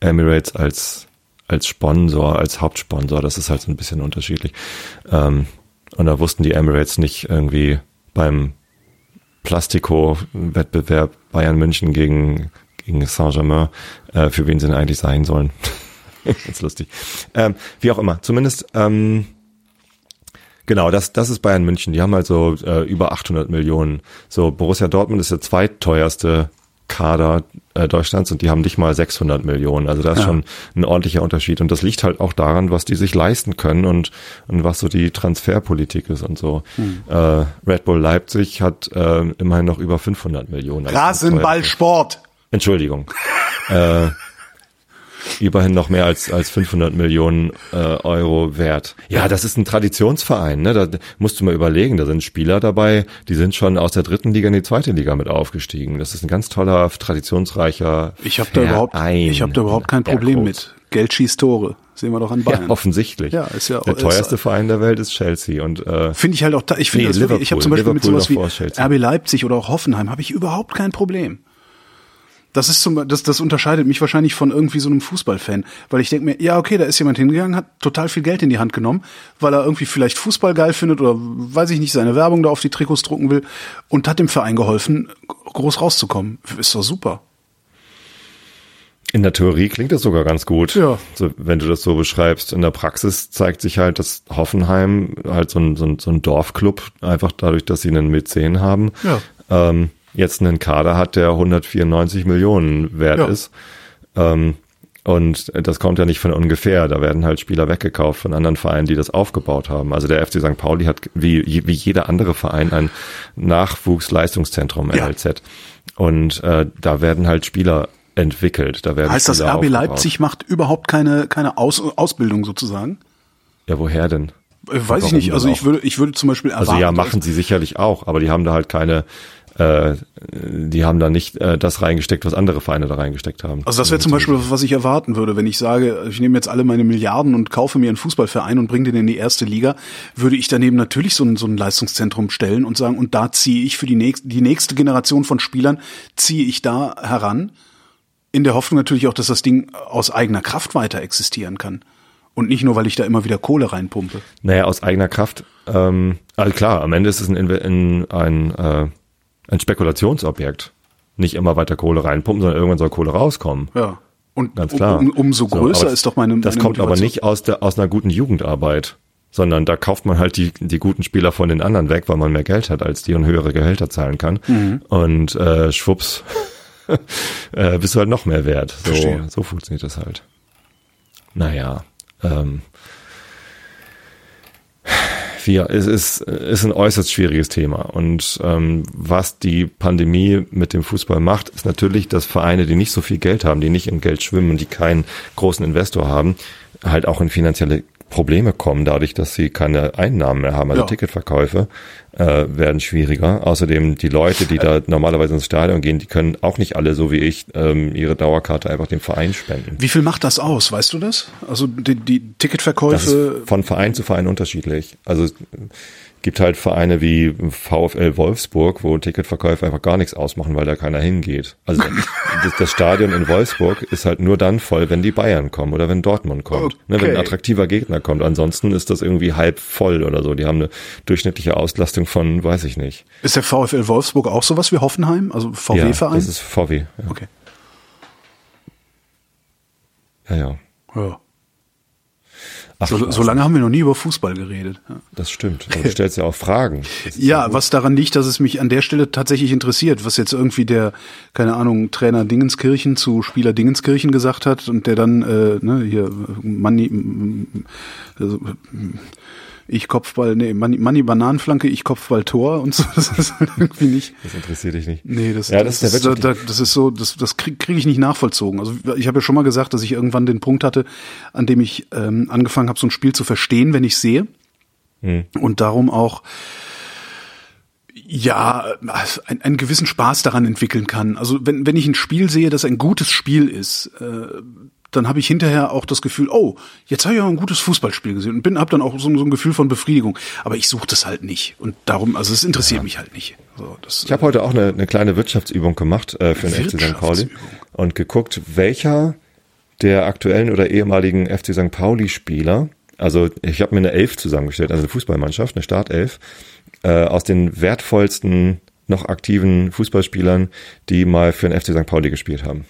Emirates als, als Sponsor, als Hauptsponsor. Das ist halt so ein bisschen unterschiedlich. Ähm, und da wussten die Emirates nicht irgendwie beim Plastiko-Wettbewerb Bayern München gegen, gegen Saint-Germain, äh, für wen sie denn eigentlich sein sollen. Ganz lustig. Ähm, wie auch immer, zumindest, ähm, genau, das, das ist Bayern München. Die haben halt so äh, über 800 Millionen. So, Borussia Dortmund ist der zweitteuerste Kader äh, Deutschlands und die haben nicht mal 600 Millionen. Also da ist Ja. schon ein ordentlicher Unterschied. Und das liegt halt auch daran, was die sich leisten können und, und was so die Transferpolitik ist und so. Äh, Red Bull Leipzig hat äh, immerhin noch über 500 Millionen. als Rasenballsport. Entschuldigung. äh, immerhin noch mehr als, als 500 Millionen äh, Euro wert. Ja, das ist ein Traditionsverein, ne? Da musst du mal überlegen, da sind Spieler dabei, die sind schon aus der dritten Liga in die zweite Liga mit aufgestiegen. Das ist ein ganz toller, traditionsreicher Ich habe da überhaupt, Verein. ich habe da überhaupt kein Problem mit. Geld schießt Tore. Sehen wir doch an Ja, Bayern. offensichtlich. Ja, ist ja- der ist- teuerste Verein der Welt ist Chelsea und äh, Finde ich halt auch, ich finde Nee, das wirklich, ich habe zum Beispiel mit Liverpool sowas wie. RB Leipzig oder auch Hoffenheim habe ich überhaupt kein Problem. Das ist zum, das, das unterscheidet mich wahrscheinlich von irgendwie so einem Fußballfan, weil ich denke mir, ja okay, da ist jemand hingegangen, hat total viel Geld in die Hand genommen, weil er irgendwie vielleicht Fußball geil findet oder weiß ich nicht, seine Werbung da auf die Trikots drucken will und hat dem Verein geholfen, groß rauszukommen. Ist doch super. In der Theorie klingt das sogar ganz gut, Ja. so, wenn du das so beschreibst. In der Praxis zeigt sich halt, dass Hoffenheim halt so ein, so ein, so ein Dorfclub, einfach dadurch, dass sie einen Mäzen haben, Ja. ähm, jetzt einen Kader hat, der 194 Millionen wert Ja. ist. Ähm, und das kommt ja nicht von ungefähr. Da werden halt Spieler weggekauft von anderen Vereinen, die das aufgebaut haben. Also der FC St. Pauli hat wie, wie jeder andere Verein ein Nachwuchsleistungszentrum, Ja. LLZ. Und äh, da werden halt Spieler entwickelt. Da werden Heißt das Spieler RB aufgebaut. Leipzig macht überhaupt keine, keine Aus, Ausbildung sozusagen? Ja, woher denn? Äh, Weiß ich Warum nicht. denn Also ich würde, ich würde zum Beispiel erwarten. Also ja, machen sie sicherlich auch, aber die haben da halt keine, äh, die haben da nicht äh, das reingesteckt, was andere Vereine da reingesteckt haben. Also das wäre zum Beispiel was, ich erwarten würde, wenn ich sage, ich nehme jetzt alle meine Milliarden und kaufe mir einen Fußballverein und bringe den in die erste Liga, würde ich daneben natürlich so ein, so ein Leistungszentrum stellen und sagen, und da ziehe ich für die nächste, die nächste Generation von Spielern, ziehe ich da heran, in der Hoffnung natürlich auch, dass das Ding aus eigener Kraft weiter existieren kann. Und nicht nur, weil ich da immer wieder Kohle reinpumpe. Naja, aus eigener Kraft. Ähm, also klar, am Ende ist es ein, ein, ein, äh, ein Spekulationsobjekt. Nicht immer weiter Kohle reinpumpen, sondern irgendwann soll Kohle rauskommen. Ja. Und Ganz klar. Um, umso So, größer aber ist doch meine Das meine kommt aber Motivation. nicht aus, der, aus einer guten Jugendarbeit, sondern da kauft man halt die, die guten Spieler von den anderen weg, weil man mehr Geld hat als die und höhere Gehälter zahlen kann. Mhm. Und äh, schwupps äh, bist du halt noch mehr wert. So, Verstehe. so funktioniert das halt. Naja, ähm, ja, es ist, ist ein äußerst schwieriges Thema. Und ähm, was die Pandemie mit dem Fußball macht, ist natürlich, dass Vereine, die nicht so viel Geld haben, die nicht im Geld schwimmen, die keinen großen Investor haben, halt auch in finanzielle Probleme kommen, dadurch, dass sie keine Einnahmen mehr haben. Also Ja. Ticketverkäufe äh, werden schwieriger. Außerdem die Leute, die da normalerweise ins Stadion gehen, die können auch nicht alle, so wie ich, ähm, ihre Dauerkarte einfach dem Verein spenden. Wie viel macht das aus? Weißt du das? Also die, die Das Ticketverkäufe. ist von Verein zu Verein unterschiedlich. Also gibt halt Vereine wie VfL Wolfsburg, wo Ticketverkäufe einfach gar nichts ausmachen, weil da keiner hingeht. Also das, Stadion in Wolfsburg ist halt nur dann voll, wenn die Bayern kommen oder wenn Dortmund kommt. Ne, wenn ein Okay. attraktiver Gegner kommt. Ansonsten ist das irgendwie halb voll oder so. Die haben eine durchschnittliche Auslastung von, weiß ich nicht. Ist der VfL Wolfsburg auch sowas wie Hoffenheim? Also Ja, VW-Verein? das ist VW. Ja, okay. ja. ja. Ja. Ach, So, so lange haben wir noch nie über Fußball geredet. Ja. das stimmt. Aber du stellst ja auch Fragen. Ja, was daran liegt, dass es mich an der Stelle tatsächlich interessiert, was jetzt irgendwie der, keine Ahnung, Trainer Dingenskirchen zu Spieler Dingenskirchen gesagt hat und der dann, äh, ne, hier, Manni, also, ich Kopfball, nee, Manni, Manni Bananenflanke, ich Kopfball Tor und so, das ist halt irgendwie nicht. Das interessiert dich nicht. Nee, das, Ja, das ist der ist, da, das ist so, das, das kriege krieg ich nicht nachvollzogen. Also ich habe ja schon mal gesagt, dass ich irgendwann den Punkt hatte, an dem ich ähm, angefangen habe, so ein Spiel zu verstehen, wenn ich sehe. Hm. Und darum auch ja, einen, einen gewissen Spaß daran entwickeln kann. Also wenn, wenn ich ein Spiel sehe, das ein gutes Spiel ist, äh, dann habe ich hinterher auch das Gefühl, oh, jetzt habe ich auch ein gutes Fußballspiel gesehen und bin habe dann auch so, so ein Gefühl von Befriedigung. Aber ich suche das halt nicht und darum, also es interessiert mich halt nicht. So, das, Ich habe heute auch eine, eine kleine Wirtschaftsübung gemacht äh, für den FC St. Pauli und geguckt, welcher der aktuellen oder ehemaligen FC St. Pauli-Spieler, also ich habe mir eine Elf zusammengestellt, also eine Fußballmannschaft, eine Startelf, äh, aus den wertvollsten noch aktiven Fußballspielern, die mal für den FC St. Pauli gespielt haben.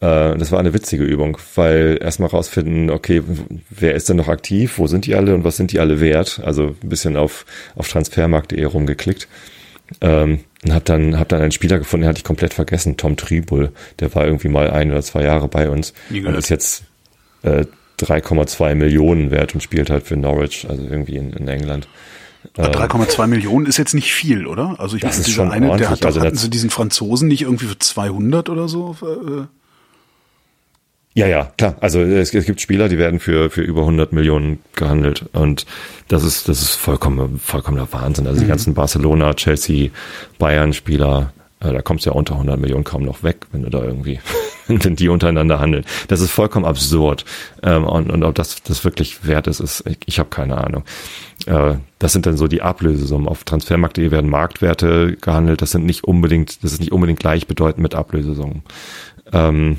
Äh, Das war eine witzige Übung, weil erstmal rausfinden, okay, wer ist denn noch aktiv, wo sind die alle und was sind die alle wert? Also ein bisschen auf, auf transfermarkt.de rumgeklickt. Ähm, und hab dann, hab dann einen Spieler gefunden, den hatte ich komplett vergessen, Tom Tribul. Der war irgendwie mal ein oder zwei Jahre bei uns Nie und ist jetzt äh, 3,2 Millionen wert und spielt halt für Norwich, also irgendwie in, in England. 3,2 Millionen ist jetzt nicht viel, oder? Also ich Das meine, ist dieser schon eine, der hat Also hatten sie diesen Franzosen nicht irgendwie für 200 oder so? Äh, Ja, ja, klar. Also es, es gibt Spieler, die werden für für über 100 Millionen gehandelt und das ist das ist vollkommen vollkommener Wahnsinn. Also die ganzen Barcelona, Chelsea, Bayern Spieler, äh, da kommst du ja unter 100 Millionen kaum noch weg, wenn du da irgendwie wenn die untereinander handeln. Das ist vollkommen absurd. Ähm, und, und ob das das wirklich wert ist, ist ich, ich habe keine Ahnung. Äh, das sind dann so die Ablösesummen. Auf Transfermarkt.de werden Marktwerte gehandelt. Das sind nicht unbedingt, das ist nicht unbedingt gleichbedeutend mit Ablösesummen. Ähm,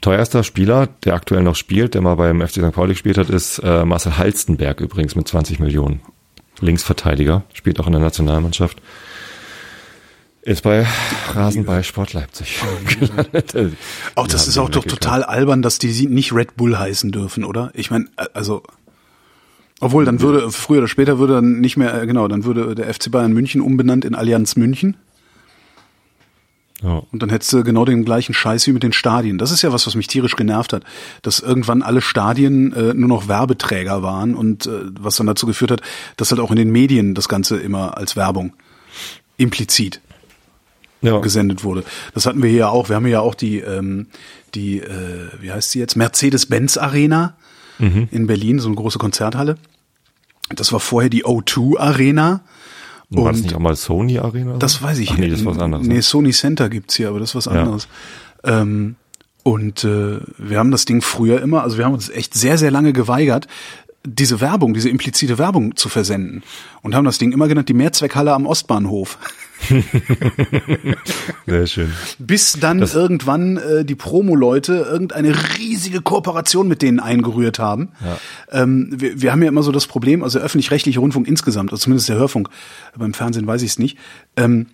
Teuerster Spieler, der aktuell noch spielt, der mal beim FC St. Pauli gespielt hat, ist äh, Marcel Halstenberg übrigens mit 20 Millionen. Linksverteidiger, spielt auch in der Nationalmannschaft. Ist bei Rasenball Sport Leipzig gelandet. auch das ist auch doch total albern, dass die sie nicht Red Bull heißen dürfen, oder? Ich meine, äh, also obwohl dann würde früher oder später würde dann nicht mehr äh, genau, dann würde der FC Bayern München umbenannt in Allianz München Ja. und dann hättest du genau den gleichen Scheiß wie mit den Stadien. Das ist ja was, was mich tierisch genervt hat, dass irgendwann alle Stadien äh, nur noch Werbeträger waren und äh, was dann dazu geführt hat, dass halt auch in den Medien das Ganze immer als Werbung implizit Ja. gesendet wurde. Das hatten wir hier ja auch. Wir haben hier ja auch die, ähm, die, äh, wie heißt sie jetzt? Mercedes-Benz Arena in Berlin, so eine große Konzerthalle. Das war vorher die O2 Arena. War das Und nicht auch mal Sony Arena? das weiß ich Ach, nee, das ist was anderes. Nee, ne? Sony Center gibt's hier, aber das ist was Ja. anderes. Ähm, und äh, wir haben das Ding früher immer, also wir haben uns echt sehr, sehr lange geweigert, diese Werbung, diese implizite Werbung zu versenden. Und haben das Ding immer genannt, die Mehrzweckhalle am Ostbahnhof. Sehr schön. Bis dann irgendwann äh, die Promo-Leute irgendeine riesige Kooperation mit denen eingerührt haben. Ähm, wir, wir haben ja immer so das Problem, also öffentlich-rechtliche Rundfunk insgesamt, also zumindest der Hörfunk, beim Fernsehen weiß ich es nicht, ähm,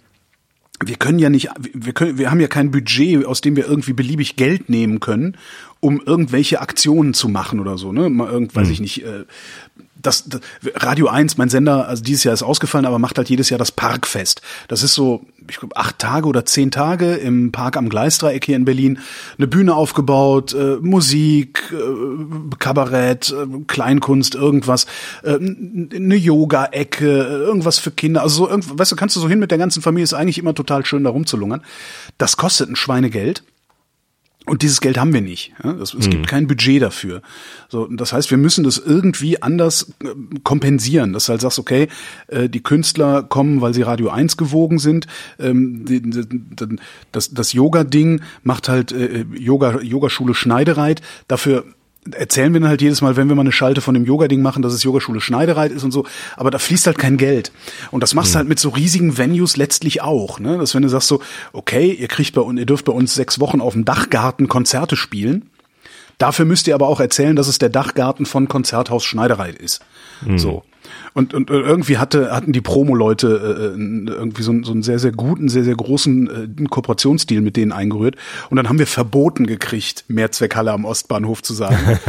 wir können ja nicht, wir können, wir haben ja kein Budget, aus dem wir irgendwie beliebig Geld nehmen können, um irgendwelche Aktionen zu machen oder so, ne? Mal irgend, weiß ich nicht, äh, das, das Radio 1, mein Sender, also dieses Jahr ist ausgefallen, aber macht halt jedes Jahr das Parkfest. Das ist so, ich glaube, acht Tage oder zehn Tage im Park am Gleisdreieck hier in Berlin. Eine Bühne aufgebaut, äh, Musik, äh, Kabarett, äh, Kleinkunst, irgendwas, äh, eine Yoga-Ecke, irgendwas für Kinder. Also so, weißt du, kannst du so hin mit der ganzen Familie, ist eigentlich immer total schön, da rumzulungern. Das kostet ein Schweinegeld. Und dieses Geld haben wir nicht. Ja? Es mhm. gibt kein Budget dafür. So, das heißt, wir müssen das irgendwie anders äh, kompensieren. Dass du halt sagst, okay, äh, die Künstler kommen, weil sie Radio 1 gewogen sind. Ähm, die, die, das das Yoga-Ding macht halt äh, Yoga, Yogaschule Schneidereit. Dafür erzählen wir dann halt jedes Mal, wenn wir mal eine Schalte von dem Yoga-Ding machen, dass es Yogaschule Schneidereit ist und so, aber da fließt halt kein Geld. Und das machst du mhm. halt mit so riesigen Venues letztlich auch, ne? Dass wenn du sagst so, okay, ihr kriegt bei uns, ihr dürft bei uns sechs Wochen auf dem Dachgarten Konzerte spielen, dafür müsst ihr aber auch erzählen, dass es der Dachgarten von Konzerthaus Schneidereit ist. Mhm. So. Und, und irgendwie hatte, hatten die Promo-Leute äh, irgendwie so, so einen sehr, sehr guten, sehr, sehr großen äh, Kooperationsdeal mit denen eingerührt. Und dann haben wir verboten gekriegt, Mehrzweckhalle am Ostbahnhof zu sagen.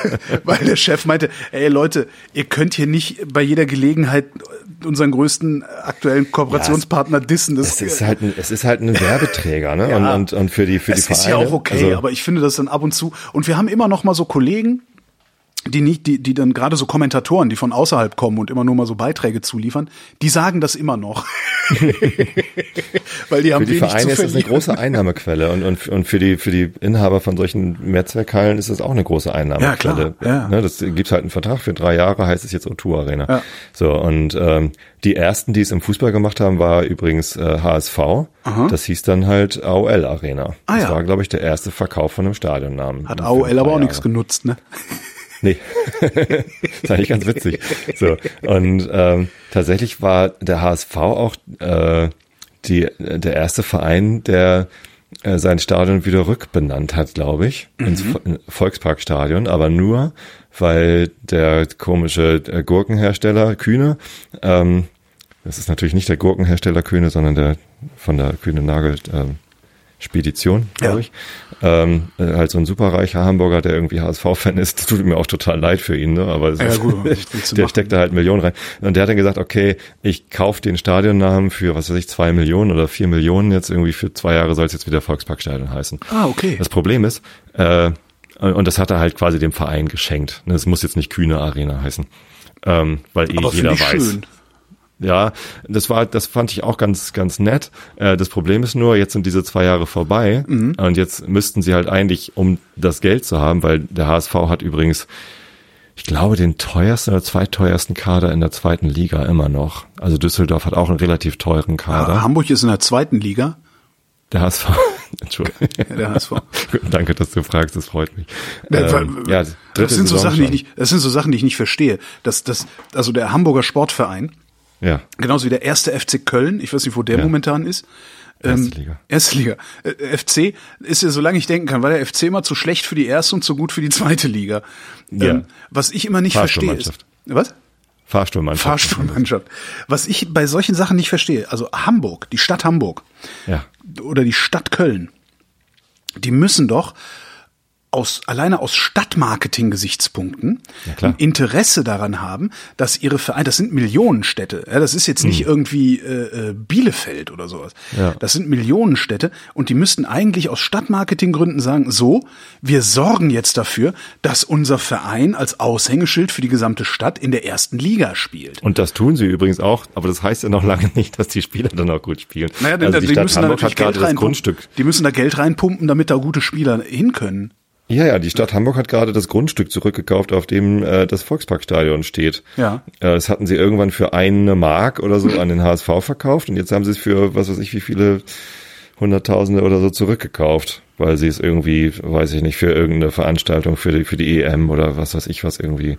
Weil der Chef meinte, ey Leute, ihr könnt hier nicht bei jeder Gelegenheit unseren größten aktuellen Kooperationspartner ja, dissen. Das es ist halt ein, es ist halt ein Werbeträger, ne? ja, und, und, und für die für es die Vereine. ist ja auch okay, also, aber ich finde das dann ab und zu. Und wir haben immer noch mal so Kollegen, die nicht, die, die dann gerade so Kommentatoren, die von außerhalb kommen und immer nur mal so Beiträge zuliefern, die sagen das immer noch. Weil die haben für die Vereine ist das eine große Einnahmequelle und, und, und für die, für die Inhaber von solchen Mehrzweckhallen ist das auch eine große Einnahmequelle. Ja, klar. Ja. Ne, das gibt halt einen Vertrag für drei Jahre, heißt es jetzt O2 Arena. Ja. So, und ähm, die ersten, die es im Fußball gemacht haben, war übrigens äh, HSV. Aha. Das hieß dann halt AOL Arena. Ah, das ja. war, glaube ich, der erste Verkauf von einem Stadionnamen. Hat AOL aber auch nichts genutzt, ne? Nee, das ist eigentlich ganz witzig. So und ähm, tatsächlich war der HSV auch äh, die der erste Verein, der äh, sein Stadion wieder rückbenannt hat, glaube ich, mhm. ins Volksparkstadion, aber nur, weil der komische äh, Gurkenhersteller Kühne, ähm, das ist natürlich nicht der Gurkenhersteller Kühne, sondern der von der Kühne Nagel ähm, Spedition, glaube ja. ich. Ähm, äh, halt so ein superreicher Hamburger, der irgendwie HSV-Fan ist. Das tut mir auch total leid für ihn, ne? aber ja, ist, gut, der steckt da halt Millionen rein. Und der hat dann gesagt, okay, ich kaufe den Stadionnamen für, was weiß ich, zwei Millionen oder vier Millionen jetzt irgendwie für zwei Jahre soll es jetzt wieder Volksparkstadion heißen. Ah, okay. Das Problem ist, äh, und das hat er halt quasi dem Verein geschenkt. Es muss jetzt nicht Kühne Arena heißen. Ähm, weil eh jeder weiß. Schön. Ja, das war, das fand ich auch ganz, ganz nett. Äh, das Problem ist nur, jetzt sind diese zwei Jahre vorbei mhm. und jetzt müssten sie halt eigentlich, um das Geld zu haben, weil der HSV hat übrigens, ich glaube, den teuersten oder zweiteuersten Kader in der zweiten Liga immer noch. Also Düsseldorf hat auch einen relativ teuren Kader. Ja, Hamburg ist in der zweiten Liga. Der HSV. Entschuldigung. Der HSV. Danke, dass du fragst, das freut mich. Ähm, ja, das sind so Sachen, die ich nicht, das sind so Sachen, die ich nicht verstehe. Das, das, also der Hamburger Sportverein, ja. Genauso wie der erste FC Köln. Ich weiß nicht, wo der ja. momentan ist. Ähm, erste Liga. Erste Liga. Äh, FC ist ja, solange ich denken kann, war der FC immer zu schlecht für die erste und zu gut für die zweite Liga. Ja. Ähm, was ich immer nicht verstehe ist. Was? Fahrstuhlmannschaft. Fahrstuhlmannschaft. Was ich bei solchen Sachen nicht verstehe, also Hamburg, die Stadt Hamburg. Ja. Oder die Stadt Köln. Die müssen doch aus, alleine aus Stadtmarketing-Gesichtspunkten ja, Interesse daran haben, dass ihre Vereine, das sind Millionenstädte, ja, das ist jetzt nicht mhm. irgendwie äh, äh, Bielefeld oder sowas. Ja. Das sind Millionenstädte und die müssten eigentlich aus Stadtmarketinggründen sagen, so, wir sorgen jetzt dafür, dass unser Verein als Aushängeschild für die gesamte Stadt in der ersten Liga spielt. Und das tun sie übrigens auch, aber das heißt ja noch lange nicht, dass die Spieler dann auch gut spielen. Naja, denn also die, die Stadt müssen Hamburg da hat gerade das Grundstück. Die müssen da Geld reinpumpen, damit da gute Spieler hin können. Ja, ja, die Stadt Hamburg hat gerade das Grundstück zurückgekauft, auf dem äh, das Volksparkstadion steht. Ja. Äh, das hatten sie irgendwann für eine Mark oder so an den HSV verkauft und jetzt haben sie es für was weiß ich wie viele Hunderttausende oder so zurückgekauft, weil sie es irgendwie, weiß ich nicht, für irgendeine Veranstaltung, für die, für die EM oder was weiß ich was irgendwie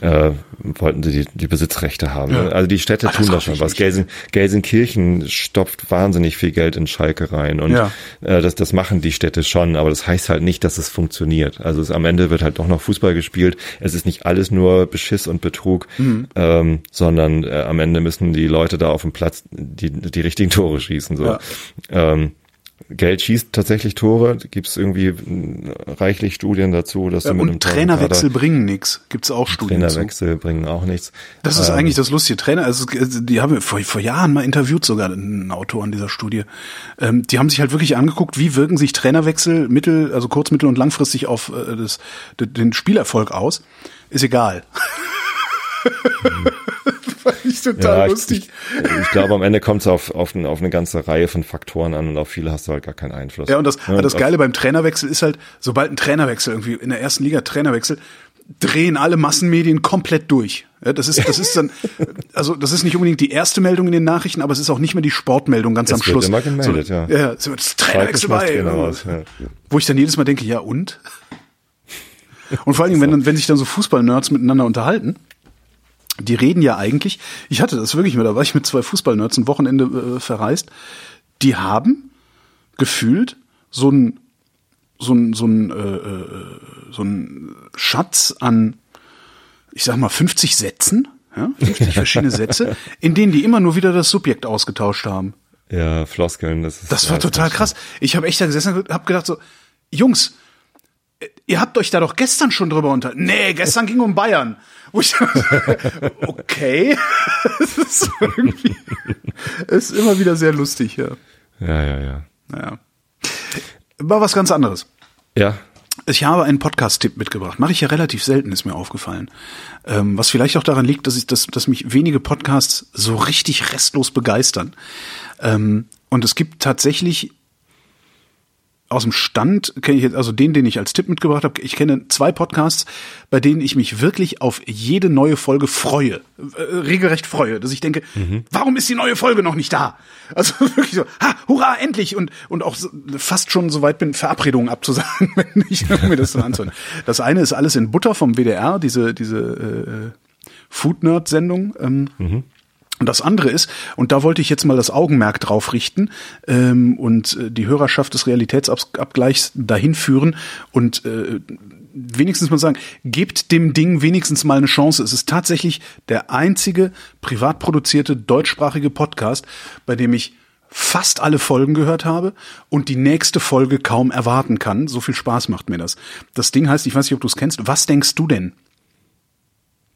äh, wollten sie die, die Besitzrechte haben. Ja. Also die Städte Ach, tun das schon was. Gelsen, Gelsenkirchen stopft wahnsinnig viel Geld in Schalke rein und ja. äh, das, das machen die Städte schon, aber das heißt halt nicht, dass es funktioniert. Also es, am Ende wird halt doch noch Fußball gespielt. Es ist nicht alles nur Beschiss und Betrug, mhm. ähm, sondern äh, am Ende müssen die Leute da auf dem Platz die, die richtigen Tore schießen. So. Ja. Ähm, Geld schießt tatsächlich Tore. Gibt es irgendwie äh, reichlich Studien dazu, dass ja, du mit und einem Trainerwechsel bringen nichts. Gibt es auch Studien Trainerwechsel zu. bringen auch nichts. Das ist ähm, eigentlich das lustige Trainer. Also die haben wir vor, vor Jahren mal interviewt sogar einen Autor an dieser Studie. Ähm, die haben sich halt wirklich angeguckt, wie wirken sich Trainerwechsel mittel, also kurz, mittel und langfristig auf äh, das, den Spielerfolg aus. Ist egal. Fand ich total ja, lustig. Ich, ich, glaube, am Ende kommt es auf, auf, eine, auf eine ganze Reihe von Faktoren an und auf viele hast du halt gar keinen Einfluss. Ja, und das, ja, das Geile beim Trainerwechsel ist halt, sobald ein Trainerwechsel irgendwie in der ersten Liga Trainerwechsel, drehen alle Massenmedien komplett durch. Ja, das ist, das ist dann, also das ist nicht unbedingt die erste Meldung in den Nachrichten, aber es ist auch nicht mehr die Sportmeldung ganz es am Schluss. Wird immer gemeldet, so, ja. Ja, so, das Trainerwechsel bei. Trainer raus, ja. Wo ich dann jedes Mal denke, ja und? Und vor allen Dingen, wenn, wenn sich dann so Fußballnerds miteinander unterhalten, die reden ja eigentlich, ich hatte das wirklich mal, da war ich mit zwei Fußballnerds ein Wochenende äh, verreist, die haben gefühlt so ein so ein so ein äh, äh, so ein Schatz an ich sag mal 50 Sätzen, ja, 50 verschiedene Sätze, in denen die immer nur wieder das Subjekt ausgetauscht haben. Ja, Floskeln, das ist Das war total krass. Ich habe echt da gesessen und hab gedacht so, Jungs, ihr habt euch da doch gestern schon drüber unter. Nee, gestern ging um Bayern. Wo ich okay. Es ist irgendwie, ist immer wieder sehr lustig, ja. Ja, ja, ja. Naja. War was ganz anderes. Ja. Ich habe einen Podcast-Tipp mitgebracht. Mache ich ja relativ selten, ist mir aufgefallen. Ähm, was vielleicht auch daran liegt, dass ich, dass, dass mich wenige Podcasts so richtig restlos begeistern. Ähm, und es gibt tatsächlich aus dem Stand kenne ich jetzt, also den, den ich als Tipp mitgebracht habe, ich kenne zwei Podcasts, bei denen ich mich wirklich auf jede neue Folge freue, äh, regelrecht freue, dass ich denke, mhm. warum ist die neue Folge noch nicht da? Also wirklich so, ha, hurra, endlich und und auch so, fast schon so weit bin, Verabredungen abzusagen, wenn ich mir das dann anzuhören. Das eine ist alles in Butter vom WDR, diese diese äh, Food Nerd Sendung. Ähm, mhm. Und das andere ist, und da wollte ich jetzt mal das Augenmerk drauf richten ähm, und äh, die Hörerschaft des Realitätsabgleichs dahin führen und äh, wenigstens mal sagen, gebt dem Ding wenigstens mal eine Chance. Es ist tatsächlich der einzige privat produzierte deutschsprachige Podcast, bei dem ich fast alle Folgen gehört habe und die nächste Folge kaum erwarten kann. So viel Spaß macht mir das. Das Ding heißt, ich weiß nicht, ob du es kennst. Was denkst du denn?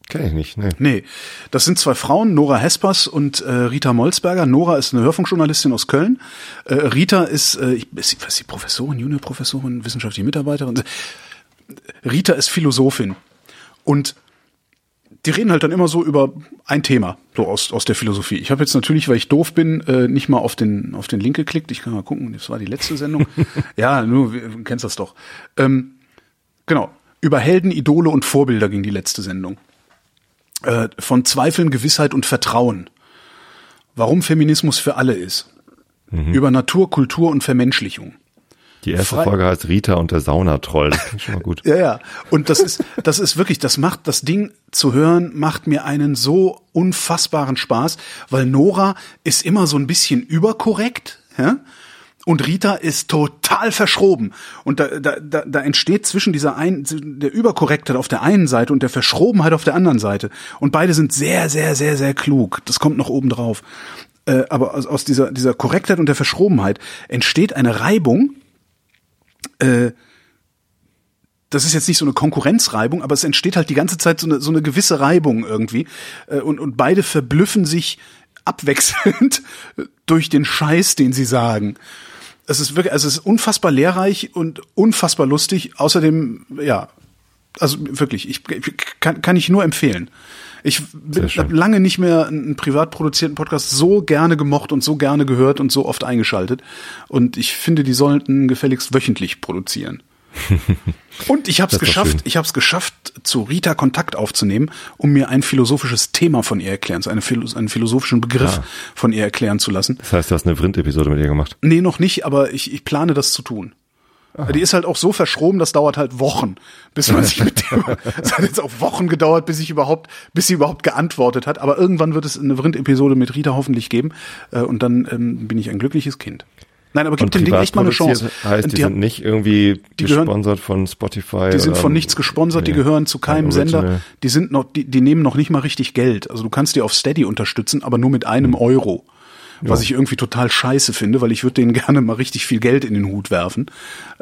Kenn ich nicht, nee. Nee. Das sind zwei Frauen, Nora Hespers und äh, Rita Molzberger. Nora ist eine Hörfunkjournalistin aus Köln. Äh, Rita ist, äh, ich, ist, sie, was ist sie, Professorin, Juniorprofessorin, wissenschaftliche Mitarbeiterin. Rita ist Philosophin. Und die reden halt dann immer so über ein Thema, so aus, aus der Philosophie. Ich habe jetzt natürlich, weil ich doof bin, äh, nicht mal auf den, auf den Link geklickt. Ich kann mal gucken, das war die letzte Sendung. ja, nur, du kennst das doch. Ähm, genau. Über Helden, Idole und Vorbilder ging die letzte Sendung äh, von Zweifeln, Gewissheit und Vertrauen. Warum Feminismus für alle ist. Mhm. Über Natur, Kultur und Vermenschlichung. Die erste Fre Folge heißt Rita und der Saunatroll. Das klingt schon mal gut. ja, ja. Und das ist, das ist wirklich, das macht, das Ding zu hören, macht mir einen so unfassbaren Spaß, weil Nora ist immer so ein bisschen überkorrekt, ja? Und Rita ist total verschroben. Und da, da, da, da entsteht zwischen dieser ein, der Überkorrektheit auf der einen Seite und der Verschrobenheit auf der anderen Seite. Und beide sind sehr, sehr, sehr, sehr klug. Das kommt noch oben drauf. Äh, aber aus, aus dieser, dieser Korrektheit und der Verschrobenheit entsteht eine Reibung, äh, das ist jetzt nicht so eine Konkurrenzreibung, aber es entsteht halt die ganze Zeit so eine, so eine gewisse Reibung irgendwie. Äh, und, und beide verblüffen sich abwechselnd durch den Scheiß, den sie sagen es ist wirklich, also es ist unfassbar lehrreich und unfassbar lustig. Außerdem, ja, also wirklich, ich kann, kann ich nur empfehlen. Ich habe lange nicht mehr einen privat produzierten Podcast so gerne gemocht und so gerne gehört und so oft eingeschaltet. Und ich finde, die sollten gefälligst wöchentlich produzieren. Und ich habe es geschafft, ich habe es geschafft, zu Rita Kontakt aufzunehmen, um mir ein philosophisches Thema von ihr erklären, einen, einen philosophischen Begriff ah. von ihr erklären zu lassen. Das heißt, du hast eine Vrind-Episode mit ihr gemacht? Nee, noch nicht, aber ich, ich plane das zu tun. Aha. Die ist halt auch so verschroben, das dauert halt Wochen, bis man sich mit dem. Es hat jetzt auch Wochen gedauert, bis ich überhaupt, bis sie überhaupt geantwortet hat. Aber irgendwann wird es eine Vrind-Episode mit Rita hoffentlich geben. Äh, und dann ähm, bin ich ein glückliches Kind. Nein, aber gib dem Ding echt mal eine Chance. Heißt, die, die sind nicht irgendwie die gesponsert gehören, von Spotify. Die sind von nichts gesponsert, nee, die gehören zu keinem Sender. Die sind noch, die, die nehmen noch nicht mal richtig Geld. Also du kannst die auf Steady unterstützen, aber nur mit einem mhm. Euro. was Ja. ich irgendwie total scheiße finde, weil ich würde denen gerne mal richtig viel Geld in den Hut werfen.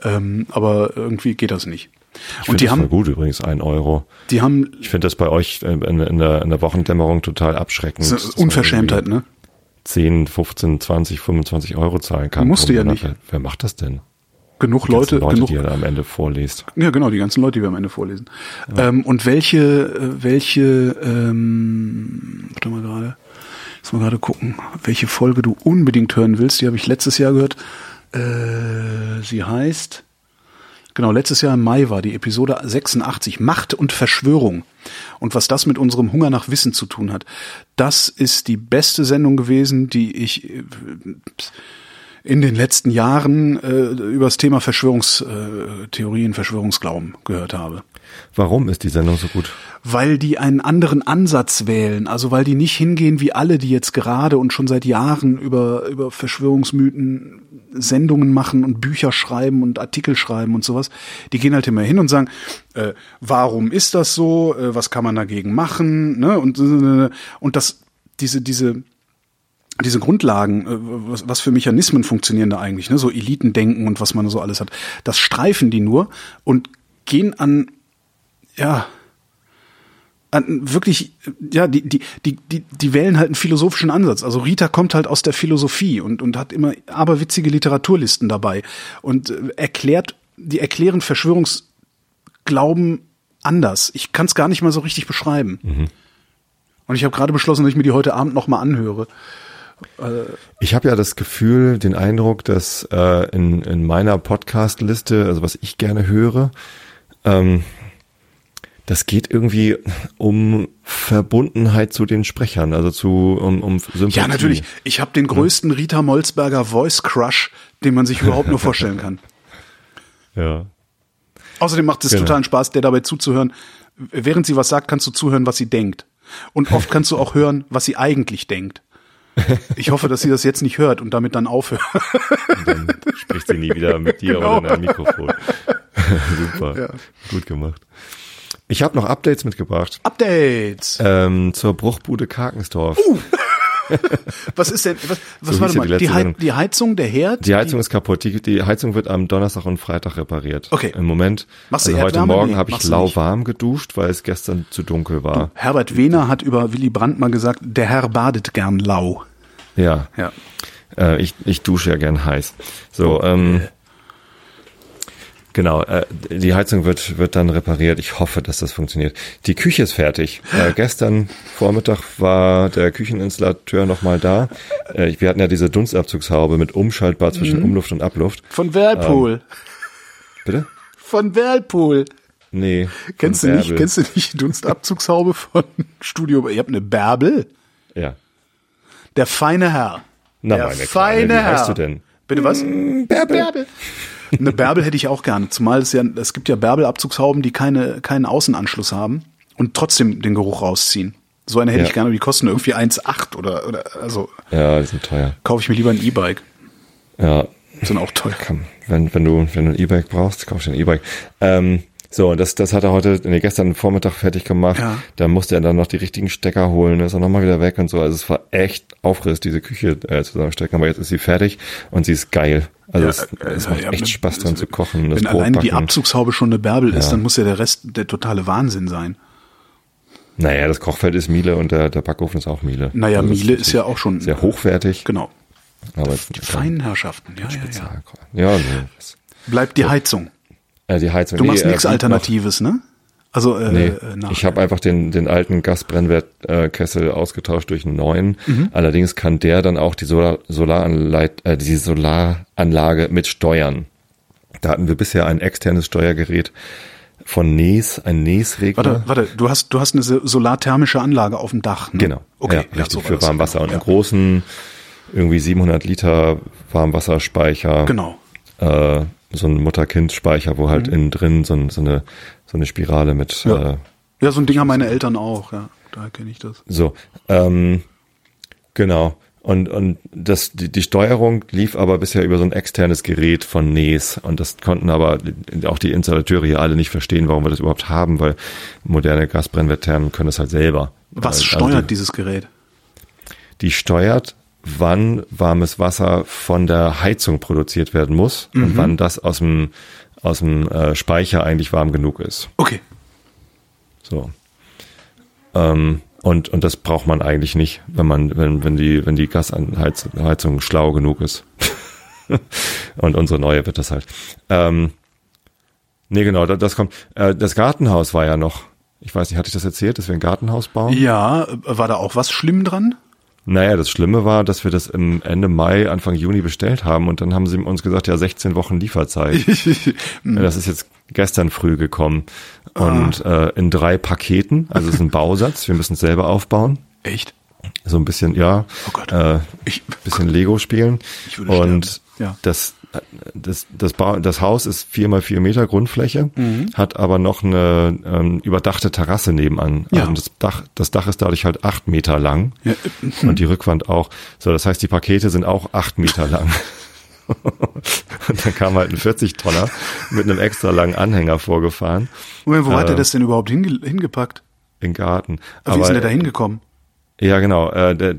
Ähm, aber irgendwie geht das nicht. Ich Und die das voll haben, gut übrigens, ein Euro. die haben Ich finde das bei euch in, in, der, in der Wochendämmerung total abschreckend. das ist Unverschämtheit, ne? 10, 15, 20, 25 Euro zahlen kann. Musst du ja nicht. Wer, wer macht das denn? Genug Leute, Leute, genug, die ihr am Ende vorliest. Ja, genau, die ganzen Leute, die wir am Ende vorlesen. Ähm, und welche, äh, welche, ähm, warte mal gerade, muss mal gerade gucken, welche Folge du unbedingt hören willst. Die habe ich letztes Jahr gehört. Äh, sie heißt, genau, letztes Jahr im Mai war die Episode 86, Macht und Verschwörung. Und was das mit unserem Hunger nach Wissen zu tun hat. Das ist die beste Sendung gewesen, die ich äh, in den letzten Jahren äh, über das Thema Verschwörungstheorien, Verschwörungsglauben gehört habe. Warum ist die Sendung so gut? Weil die einen anderen Ansatz wählen, also weil die nicht hingehen wie alle, die jetzt gerade und schon seit Jahren über, über Verschwörungsmythen Sendungen machen und Bücher schreiben und Artikel schreiben und sowas. Die gehen halt immer hin und sagen, äh, warum ist das so, äh, was kann man dagegen machen, ne? Und, und das, diese, diese, diese Grundlagen, äh, was, was für Mechanismen funktionieren da eigentlich, ne? so Elitendenken und was man so alles hat, das streifen die nur und gehen an, ja, wirklich, ja, die, die, die, die, die wählen halt einen philosophischen Ansatz. Also Rita kommt halt aus der Philosophie und, und hat immer aberwitzige Literaturlisten dabei und äh, erklärt, die erklären Verschwörungsglauben anders. Ich kann es gar nicht mal so richtig beschreiben. Und ich habe gerade beschlossen, dass ich mir die heute Abend noch mal anhöre. Ich habe ja das Gefühl, den Eindruck, dass äh, in, in meiner Podcast-Liste, also was ich gerne höre, ähm, das geht irgendwie um Verbundenheit zu den Sprechern, also zu um, um Sympathie. Ja, natürlich. Ich habe den größten Rita Molzberger Voice Crush, den man sich überhaupt nur vorstellen kann. Ja. Außerdem macht es Genau. totalen Spaß, der dabei zuzuhören. Während sie was sagt, kannst du zuhören, was sie denkt. Und oft kannst du auch hören, was sie eigentlich denkt. Ich hoffe, dass sie das jetzt nicht hört und damit dann aufhört. Und dann spricht sie nie wieder mit dir Genau. oder in ein Mikrofon. Super. Gut gemacht. Ich habe noch Updates mitgebracht Updates. ähm, zur Bruchbude Karkensdorf. Was ist denn, was, was So warte mal, die die, Hei- Sendung. die Heizung, der Herd? Die Heizung ist kaputt. Die, die Heizung wird am Donnerstag und Freitag repariert. Okay. Im Moment, Machst du also heute Erdwärme? Morgen Nee, habe ich du lauwarm geduscht, weil es gestern zu dunkel war. Herbert Wehner hat über Willy Brandt mal gesagt, der Herr badet gern lau. Ja. Ja. Äh, ich, ich dusche ja gern heiß. So, ähm, genau, äh, die Heizung wird, wird dann repariert. Ich hoffe, dass das funktioniert. Die Küche ist fertig. Äh, gestern Vormittag war der Kücheninstallateur nochmal da. Äh, wir hatten ja diese Dunstabzugshaube mit umschaltbar zwischen Umluft und Abluft. Von Whirlpool. Bitte? Von Whirlpool. Nee. Kennst du nicht, Bärbel. kennst du nicht die Dunstabzugshaube von Studio? Ihr habt eine Bärbel? Ja. Der feine Herr. Na, der meine feine Kleine, wie Herr. heißt du denn? Bitte was? Bärbel. Eine Bärbel hätte ich auch gerne. Zumal es ja, es gibt ja Bärbelabzugshauben, die keine, keinen Außenanschluss haben und trotzdem den Geruch rausziehen. So eine hätte Ja. ich gerne, die kosten irgendwie 1,8 oder, oder, also, Ja, die sind teuer. kaufe ich mir lieber ein E-Bike. Ja, Sind auch teuer. komm, wenn, wenn du, wenn du ein E-Bike brauchst, kauf dir ein E-Bike. Ähm, so, und das, das hat er heute, nee, gestern Vormittag fertig gemacht. Ja. Da musste er dann noch die richtigen Stecker holen, ist er nochmal wieder weg und so. Also es war echt Aufriss, diese Küche äh, zusammenstecken, aber jetzt ist sie fertig und sie ist geil. Also es, es macht Ja, echt Spaß dran zu kochen. Das Wenn alleine die. Abzugshaube schon eine Bärbel ist, Ja. dann muss ja der Rest der totale Wahnsinn sein. Naja, das Kochfeld ist Miele und der, der Backofen ist auch Miele. Naja, Also Miele ist ja auch schon sehr hochwertig. Genau. Aber Die feinen Herrschaften. Ja, ja, ja. Ja, nee, Bleibt die Heizung. Äh, die Heizung. Du nee, machst äh, nichts noch- Alternatives, ne? Also äh, Nee, äh, nach, ich habe einfach den, den alten Gasbrennwertkessel ausgetauscht durch einen neuen. Mhm. Allerdings kann der dann auch die Solar, Solaranleit, äh, die Solaranlage mit steuern. Da hatten wir bisher ein externes Steuergerät von NES, ein NES-Regler. Warte, warte, du hast du hast eine so- solarthermische Anlage auf dem Dach, ne? Genau. Okay, ja, richtig, so für. Warmwasser. Und Genau, einen großen, irgendwie 700 Liter Warmwasserspeicher. Genau. Äh, so ein Mutter-Kind-Speicher, wo halt innen drin so, ein, so, eine, so eine Spirale mit Mhm. Ja. äh, Ja, so ein Ding haben meine Eltern auch, ja. Daher kenne ich das. So, ähm, genau. Und, und das, die, die Steuerung lief aber bisher über so ein externes Gerät von NES. Und das konnten aber auch die Installateure hier alle nicht verstehen, warum wir das überhaupt haben, weil moderne Gasbrennwettherren können das halt selber. Was Also steuert die, dieses Gerät? die steuert wann warmes Wasser von der Heizung produziert werden muss Mhm. und wann das aus dem, aus dem äh, Speicher eigentlich warm genug ist. Okay. So. Ähm, und, und das braucht man eigentlich nicht, wenn man, wenn, wenn die, wenn die Gasheizung schlau genug ist. und unsere neue wird das halt. Ähm, nee, genau, das, das kommt. Äh, das Gartenhaus war ja noch, ich weiß nicht, hatte ich das erzählt, dass wir ein Gartenhaus bauen? Ja, war da auch was schlimm dran? Naja, das Schlimme war, dass wir das im Ende Mai, Anfang Juni bestellt haben und dann haben sie uns gesagt, ja, 16 Wochen Lieferzeit. Das ist jetzt gestern früh gekommen. Und äh, in drei Paketen, also es ist ein Bausatz, wir müssen es selber aufbauen. Echt? So ein bisschen, ja, Oh Gott. äh, Ich- bisschen Lego spielen. Ich würde und sterben. Ja. das, das, das, ba das Haus ist vier mal vier Meter Grundfläche, Mhm. hat aber noch eine ähm, überdachte Terrasse nebenan. Ja. Also das Dach, das Dach ist dadurch halt acht Meter lang Ja, und die Rückwand auch. So, das heißt, die Pakete sind auch acht Meter lang. und dann kam halt ein 40-Tonner mit einem extra langen Anhänger vorgefahren Moment, wo hat Äh, er das denn überhaupt hinge hingepackt? im Garten. Aber wie ist denn der da hingekommen? Ja, genau. Äh, der,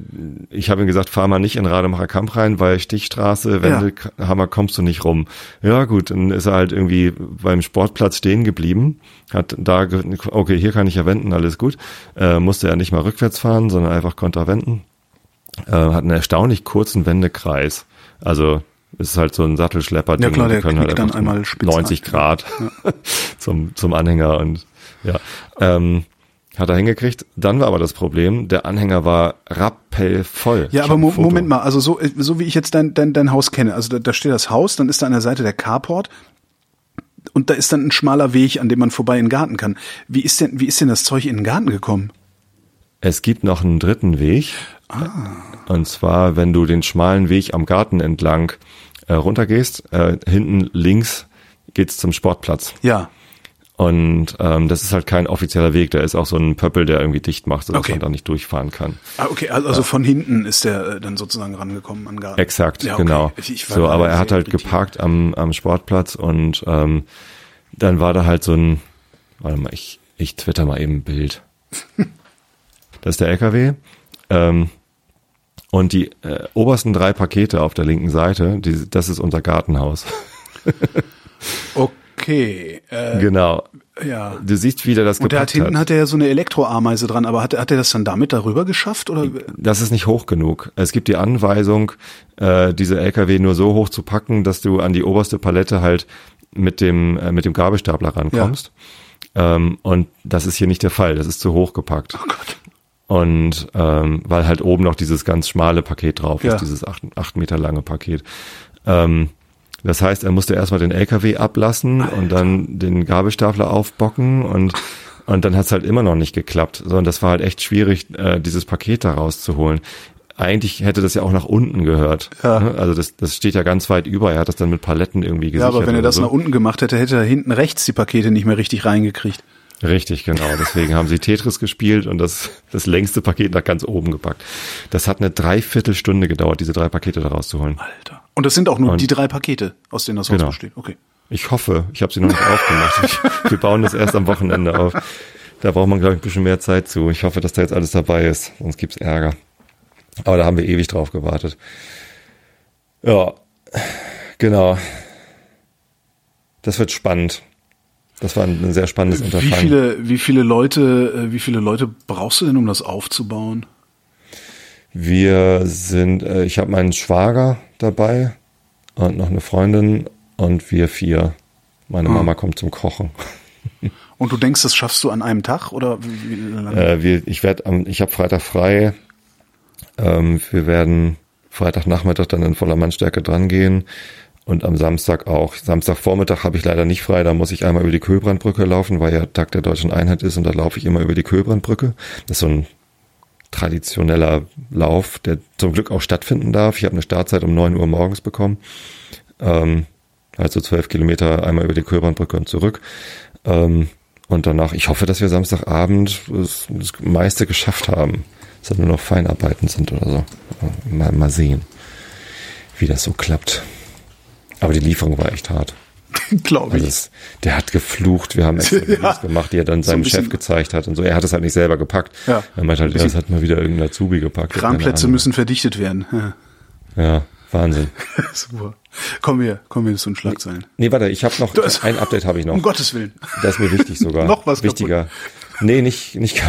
ich habe ihm gesagt, fahr mal nicht in Rademacher Kamp rein, weil Stichstraße, Wendelhammer kommst du nicht rum. Ja, gut, dann ist er halt irgendwie beim Sportplatz stehen geblieben, hat da, okay, hier kann ich ja wenden, alles gut. Äh, musste er nicht mal rückwärts fahren, sondern einfach konnte er wenden. Äh, hat einen erstaunlich kurzen Wendekreis. Also es ist halt so ein Sattelschlepper. Ja, klar, der können knickt dann einmal spitz 90 ab. Grad zum, zum Anhänger und ja. Ähm, hat er hingekriegt. Dann war aber das Problem, der Anhänger war rappellvoll. Ja, Ich aber Mo. Moment mal, also so, so wie ich jetzt dein, dein, dein Haus kenne, also da, da steht das Haus, dann ist da an der Seite der Carport und da ist dann ein schmaler Weg, an dem man vorbei in den Garten kann. Wie ist denn, wie ist denn das Zeug in den Garten gekommen? Es gibt noch einen dritten Weg. Ah. Und zwar, wenn du den schmalen Weg am Garten entlang äh, runtergehst, äh, hinten links geht's zum Sportplatz. Ja, Und ähm, das ist halt kein offizieller Weg. Da ist auch so ein Pöppel, der irgendwie dicht macht, sodass Okay. man da nicht durchfahren kann. ah, okay, also, also von hinten ist der äh, dann sozusagen rangekommen an Garten. Exakt, Ja, okay. genau. So, aber er hat halt irritiert. geparkt am, am Sportplatz und ähm, dann war da halt so ein, warte mal, ich, ich twitter mal eben ein Bild. Das ist der LKW. Ähm, und die äh, obersten drei Pakete auf der linken Seite, die, das ist unser Gartenhaus. Okay, äh, genau. ja. Du siehst, wie der das Und der hat gepackt hinten hat er ja so eine Elektroameise dran, aber hat, hat er das dann damit darüber geschafft oder? Das ist nicht hoch genug. Es gibt die Anweisung, äh, diese LKW nur so hoch zu packen, dass du an die oberste Palette halt mit dem äh, mit dem Gabelstapler rankommst. Ähm, und das ist hier nicht der Fall. Das ist zu hoch gepackt. Oh Gott. Und ähm, weil halt oben noch dieses ganz schmale Paket drauf Ja. ist, dieses acht, acht Meter lange Paket. Ähm, das heißt, er musste erstmal den LKW ablassen und dann den Gabelstapler aufbocken und und dann hat's halt immer noch nicht geklappt, sondern das war halt echt schwierig, äh, dieses Paket da rauszuholen. Eigentlich hätte das ja auch nach unten gehört. Ja. ne? Also das, das steht ja ganz weit über. Er hat das dann mit Paletten irgendwie Ja, gesichert. aber wenn er das so. nach unten gemacht hätte, hätte er hinten rechts die Pakete nicht mehr richtig reingekriegt. Richtig, genau. Deswegen haben sie Tetris gespielt und das, das längste Paket nach ganz oben gepackt. Das hat eine Dreiviertelstunde gedauert, diese drei Pakete da rauszuholen. Alter. Und das sind auch nur Und- die drei Pakete, aus denen das Haus Genau. besteht. Okay. Ich hoffe, ich habe sie noch nicht aufgemacht. Ich, wir bauen das erst am Wochenende auf. Da braucht man, glaube ich, ein bisschen mehr Zeit zu. Ich hoffe, dass da jetzt alles dabei ist, sonst gibt's Ärger. Aber da haben wir ewig drauf gewartet. Ja, genau. Das wird spannend. Das war ein, ein sehr spannendes Wie Unterfangen. viele, wie viele Leute, äh, wie viele Leute brauchst du denn, um das aufzubauen? Wir sind, äh, ich habe meinen Schwager dabei und noch eine Freundin und wir vier. Meine Ah. Mama kommt zum Kochen. Und du denkst, das schaffst du an einem Tag oder wie, wie lange? Äh, wir, ich werde am, ich habe Freitag frei. Ähm, wir werden Freitagnachmittag dann in voller Mannstärke dran gehen und am Samstag auch. Samstagvormittag habe ich leider nicht frei. Da muss ich einmal über die Köbrandbrücke laufen, weil ja Tag der deutschen Einheit ist und da laufe ich immer über die Köbrandbrücke. Das ist so ein traditioneller Lauf, der zum Glück auch stattfinden darf. Ich habe eine Startzeit um 9 Uhr morgens bekommen. Ähm, also zwölf Kilometer einmal über die Köbrandbrücke und zurück. Ähm, und danach, ich hoffe, dass wir Samstagabend das, das meiste geschafft haben. Dass da nur noch Feinarbeiten sind oder so. Mal, mal sehen, wie das so klappt. Aber die Lieferung war echt hart. Glaube Also ich. es, der hat geflucht, wir haben extra Videos gemacht, die er dann So ein seinem Chef bisschen- gezeigt hat und so. Er hat es halt nicht selber gepackt. Ja. Er meint halt, ja, das hat mal wieder irgendein Azubi gepackt. Kranplätze müssen verdichtet werden. Ja. Ja, Wahnsinn. Super. Kommen wir, kommen wir zu den Schlagzeilen. Nee, warte, ich habe noch, Das- ein Update habe ich noch. Um Gottes Willen. Das ist mir wichtig sogar. Noch was Wichtiger. Nee, nicht, nicht,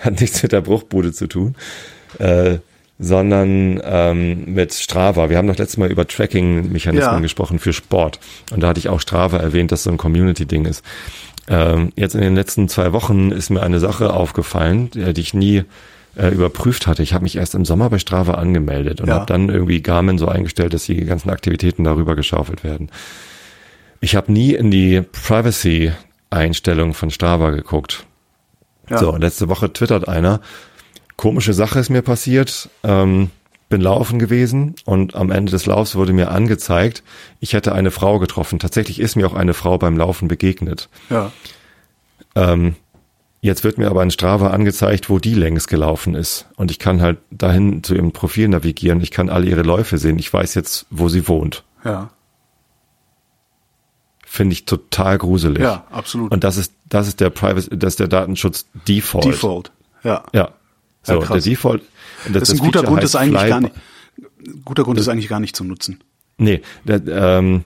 hat nichts mit der Bruchbude zu tun, äh, sondern ähm, mit Strava. Wir haben doch letztes Mal über Tracking-Mechanismen Ja. gesprochen für Sport. Und da hatte ich auch Strava erwähnt, dass so ein Community-Ding ist. Ähm, jetzt in den letzten zwei Wochen ist mir eine Sache aufgefallen, äh, die ich nie äh, überprüft hatte. Ich habe mich erst im Sommer bei Strava angemeldet und Ja. habe dann irgendwie Garmin so eingestellt, dass die ganzen Aktivitäten darüber geschaufelt werden. Ich habe nie in die Privacy-Einstellung von Strava geguckt. Ja. So, letzte Woche twittert einer, komische Sache ist mir passiert, ähm, bin laufen gewesen und am Ende des Laufs wurde mir angezeigt, ich hätte eine Frau getroffen. Tatsächlich ist mir auch eine Frau beim Laufen begegnet. Ja. Ähm, jetzt wird mir aber in Strava angezeigt, wo die längs gelaufen ist. Und ich kann halt dahin zu ihrem Profil navigieren. Ich kann alle ihre Läufe sehen. Ich weiß jetzt, wo sie wohnt. Ja. Finde ich total gruselig. Ja, absolut. Und das ist, das ist der Privacy, das ist der Datenschutz Default. Default. Ja. Ja. So, Ja, der Default. und Das ist ein guter Feature Grund, heißt ist eigentlich Fly- gar nicht, guter Grund ist eigentlich gar nicht zu nutzen. Nee, der, ähm,